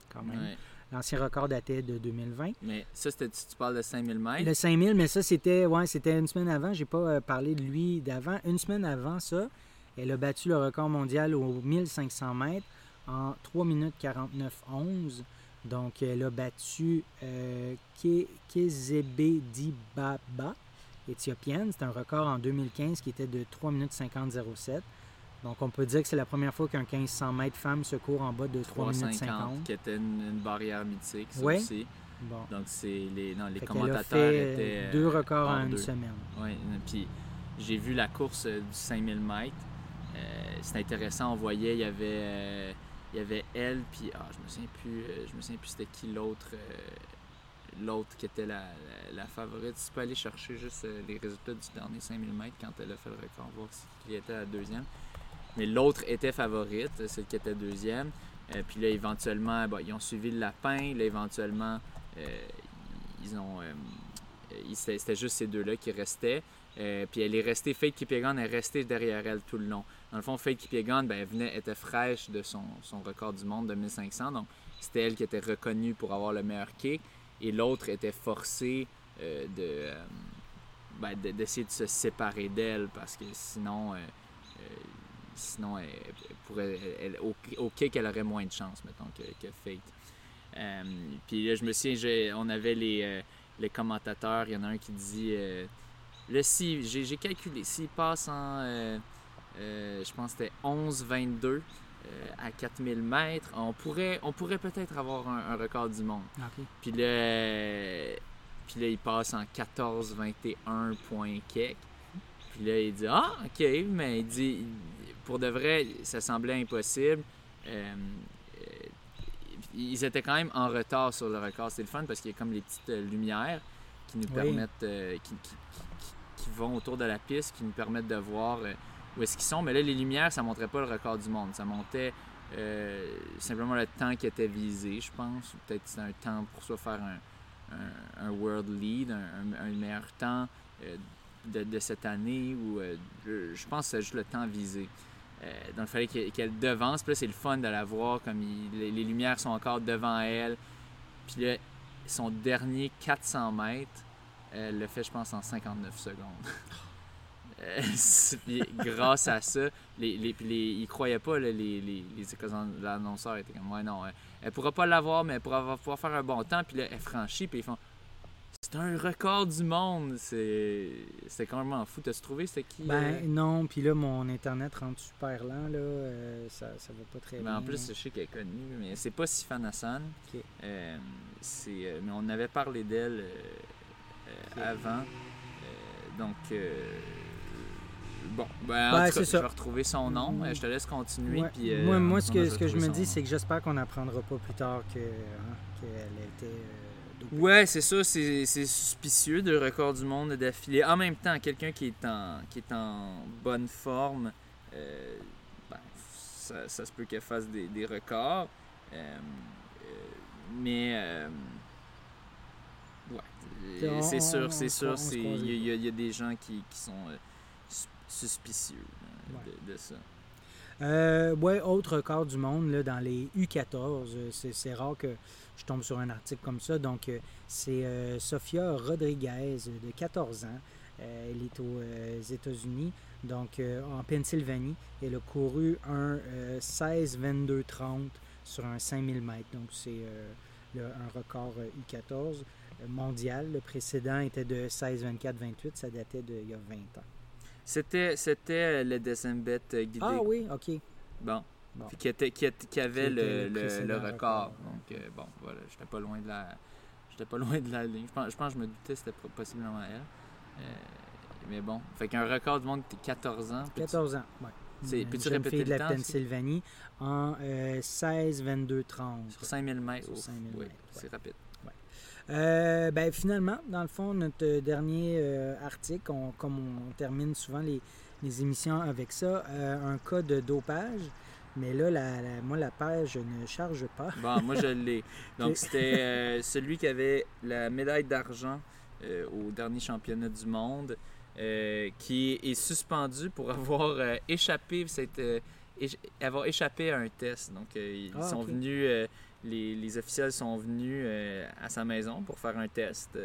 quand même. Ouais. L'ancien record datait de 2020. Mais ça, c'était, tu parles de 5000 mètres? Le 5000, mais ça, c'était ouais, c'était une semaine avant. J'ai pas euh, parlé de lui d'avant. Une semaine avant ça, elle a battu le record mondial aux 1500 mètres en 3 minutes 49-11. Donc, elle a battu euh, Ke- Kezebe Dibaba, éthiopienne. C'est un record en 2015 qui était de 3 minutes 50-07. Donc, on peut dire que c'est la première fois qu'un 1500 mètres femme se court en bas de 3 minutes 50. 350, qui était une, une barrière mythique, ça Ouais. aussi. Bon. Donc, c'est les, non, les Fait commentateurs fait étaient. deux euh, records en une d'eux. semaine. Oui, puis j'ai vu la course euh, du 5000 mètres. Euh, C'était intéressant, on voyait, il y avait, euh, il y avait elle, puis ah, je me souviens plus, euh, je me souviens plus c'était qui l'autre, l'autre qui était la, la, la favorite. Tu peux aller chercher juste les résultats du dernier 5000 mètres quand elle a fait le record, voir si- qui était la deuxième. Mais l'autre était favorite, celle qui était deuxième. Euh, puis là, éventuellement, ils ont suivi le lapin. Là, éventuellement, euh, ils ont. euh, C'était juste ces deux-là qui restaient. Puis elle est restée, Faith Kipyegon est restée derrière elle tout le long. Dans le fond, Faith Kipyegon, ben, elle venait, était fraîche de son, son record du monde de 1500. Donc, c'était elle qui était reconnue pour avoir le meilleur kick. Et l'autre était forcée ben, de- d'essayer de se séparer d'elle parce que sinon, sinon elle, elle pourrait, elle- au, au kick, elle aurait moins de chance, mettons, que, que Faith. Euh, puis là, je me souviens, j'ai- on avait les, euh, les commentateurs. Il y en a un qui dit euh, Là, si, j'ai calculé, s'il passe en. euh, je pense que c'était 11-22 euh, à 4000 mètres, on pourrait, on pourrait peut-être avoir un, un record du monde. Puis là, puis là, il passe en 14-21 points. Puis là, il dit Ah, ok, mais il dit Pour de vrai, ça semblait impossible. Euh, euh, ils étaient quand même en retard sur le record. C'est le fun parce qu'il y a comme les petites euh, lumières qui nous Oui. permettent, euh, qui, qui- qui- qui vont autour de la piste, qui nous permettent de voir euh, où est-ce qu'ils sont. Mais là, les lumières, ça montrait pas le record du monde. Ça montait euh, simplement le temps qui était visé, je pense. Peut-être c'était un temps pour soit faire un, un- un world lead, un, meilleur temps de, de cette année. Ou je pense que c'est juste le temps visé. Euh, donc, il fallait qu'elle devance. Puis là, c'est le fun de la voir comme les, lumières sont encore devant elle. Puis là, son dernier 400 mètres, Elle l'a fait, je pense, en 59 secondes. Euh, puis grâce à ça, les, les, ils croyaient pas, les, les, les l'annonceur était comme, ouais, non, elle pourra pas l'avoir, mais elle pourra pouvoir faire un bon temps. Puis là, elle franchit, puis ils font, c'est un record du monde. C'est c'est complètement fou. T'as-tu trouvé c'était qui? Ben euh? non, puis là, mon Internet rentre super lent, là. euh, ça, ça va pas très Mais bien. en plus, je sais qu'elle est connue, mais c'est pas Sifan Hassan. Ok. Euh, c'est, mais on avait parlé d'elle avant. Donc, euh, bon, ben, en Ben, tout cas, c'est je vais retrouver son nom. Je te laisse continuer. Ouais. puis, moi, moi, ce que, je ce que je me dis, c'est que j'espère qu'on n'apprendra pas plus tard que, hein, qu'elle a Ouais, c'est ça, c'est, suspicieux de record du monde d'affilée. En même temps, quelqu'un qui est en, qui est en bonne forme, euh, ben, ça, ça se peut qu'elle fasse des, des records. Euh, euh, mais euh, ouais, c'est sûr, c'est sûr, il y, y a- il y a des gens qui, qui sont sus- suspicieux Ouais. de, de ça. Euh, ouais, autre record du monde là, dans les U14. euh, C'est, c'est rare que je tombe sur un article comme ça. Donc, euh, c'est euh, Sofia Rodriguez euh, de 14 ans. Elle est aux États-Unis, donc en Pennsylvanie. Elle a couru un euh, 16-22-30 sur un 5000 mètres. Donc, c'est un record euh, U14 euh, mondial. Le précédent était de 16-24-28. Ça datait d'il y a 20 ans. C'était, c'était le Decembet guidé. Ah oui, ok. Bon. Qui, était, qui, était- qui avait Qui le, record. Donc, euh, bon, voilà, j'étais pas loin de la. J'étais pas loin de la ligne. Je pense, je pense que je me doutais que c'était possiblement elle. Euh, mais bon, fait qu'un record du monde, t'es 14 ans. puis tu- 14 ans, ouais. C'est- peux-tu répéter fille de le la aussi? Pennsylvanie en euh, 16, 22, 30. Sur 5000 mètres. Sur 5000 oui, mètres, c'est rapide. Euh, ben, finalement, dans le fond, notre euh, dernier euh, article, on- comme on, termine souvent les, les émissions avec ça, un cas de dopage. Mais là, la, la- moi, la page ne charge pas. Bon, moi je l'ai. Donc c'était euh, celui qui avait la médaille d'argent euh, au dernier championnat du monde, euh, qui est suspendu pour avoir échappé, cette, éch- avoir échappé à un test. Donc ils Ah, sont venus, les, les officiels sont venus à sa maison pour faire un test.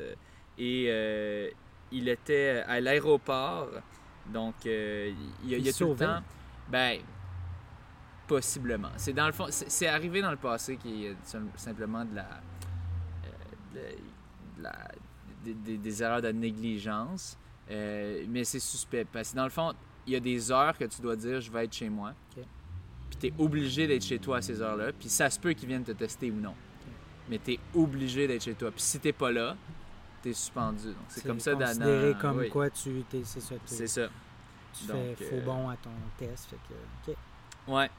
et il était à l'aéroport. Donc il y a, il y a tout le temps. Ben, Possiblement. C'est dans le fond, c'est arrivé dans le passé qu'il y a sim- simplement de la, euh, de- de la- des- erreurs de négligence, Euh, mais c'est suspect parce que dans le fond, il y a des heures que tu dois dire je vais être chez moi, puis tu es obligé d'être chez toi à ces heures-là, puis ça se peut qu'ils viennent te tester ou non, mais tu es obligé d'être chez toi. Puis si t'es pas là, tu es suspendu. Donc c'est comme ça dans- considéré comme oui, quoi tu t'es- c'est ça, tu, C'est ça. tu Donc, fais faux euh, bon à ton test. Fait que. Ouais.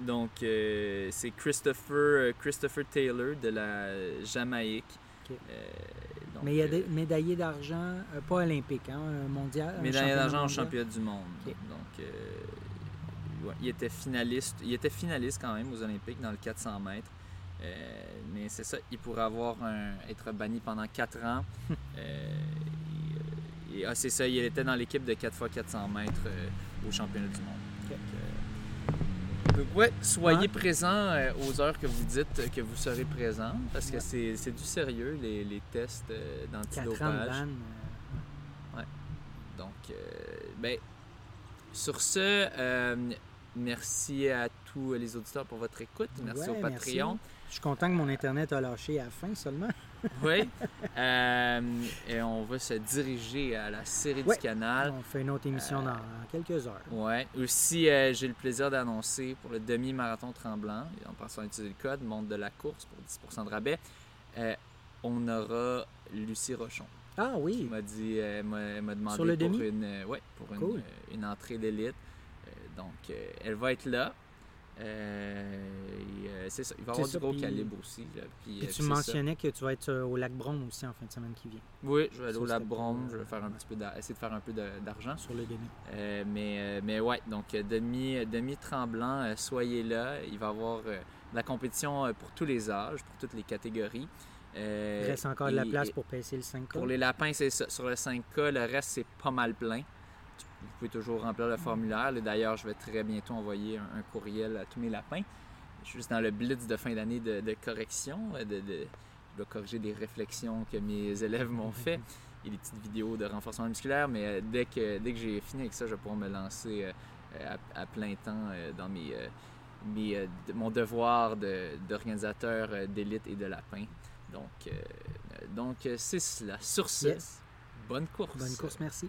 Donc, euh, c'est Christopher, euh, Christopher Taylor de la Jamaïque. Donc, Mais il y a des médaillés d'argent, euh, pas olympique, hein, mondial. un médaille d'argent au championnat du monde. Donc, ouais, il était finaliste. Il était finaliste quand même aux Olympiques dans le 400 mètres. Euh, mais c'est ça, il pourrait avoir un, être banni pendant 4 ans. Euh, et, et- ah, c'est ça, il était dans l'équipe de 4 x 400 mètres euh, au championnat du monde. Donc, donc, ouais, soyez Ouais. présents euh, aux heures que vous dites que vous serez présents, parce que Ouais. c'est c'est du sérieux, les, les tests euh, 4 ans de d'antidopage. euh, Donc, euh, ben, sur ce, euh, merci à tous les auditeurs pour votre écoute. Merci Ouais, au Patreon. Je suis content que mon Internet a lâché à la fin seulement. Oui. Euh, et on va se diriger à la série du canal. On fait une autre émission Euh, dans quelques heures. Ouais. Aussi, euh, j'ai le plaisir d'annoncer pour le demi-marathon tremblant, en passant à utiliser le code Monde de la course pour 10% de rabais, on aura Lucie Rochon. Ah qui oui, m'a dit, elle m'a- demandé Sur le pour, demi? une, ouais, pour une, Cool. une entrée d'élite. Donc, elle va être là. Euh, euh, c'est ça. Il va y avoir ça, du gros puis- calibre aussi. là. Puis, Puis euh, tu ça. mentionnais que tu vas être au lac Brome aussi en fin de semaine qui vient, Oui, je vais aller Ça, au Labrom, pour, je vais faire un petit peu essayer de faire un peu d'argent. sur le demi. Euh, mais, mais ouais, donc demi, demi tremblant, soyez là. Il va y avoir de la compétition pour tous les âges, pour toutes les catégories. Euh, Il reste encore de la place pour passer le 5 Pour les lapins, c'est ça. Sur le 5K, le reste, c'est pas mal plein. Vous pouvez toujours remplir le formulaire. D'ailleurs, je vais très bientôt envoyer un, un courriel à tous mes lapins. Je suis juste dans le blitz de fin d'année de, de correction, euh, de, de- je dois corriger des réflexions que mes élèves m'ont fait et des petites vidéos de renforcement musculaire. Mais dès que, dès que j'ai fini avec ça, je vais pouvoir me lancer à, plein temps dans mes, mes, mon devoir d'organisateur d'élite et de lapin. Donc, donc c'est cela. Sur ce, bonne course. Bonne course, merci.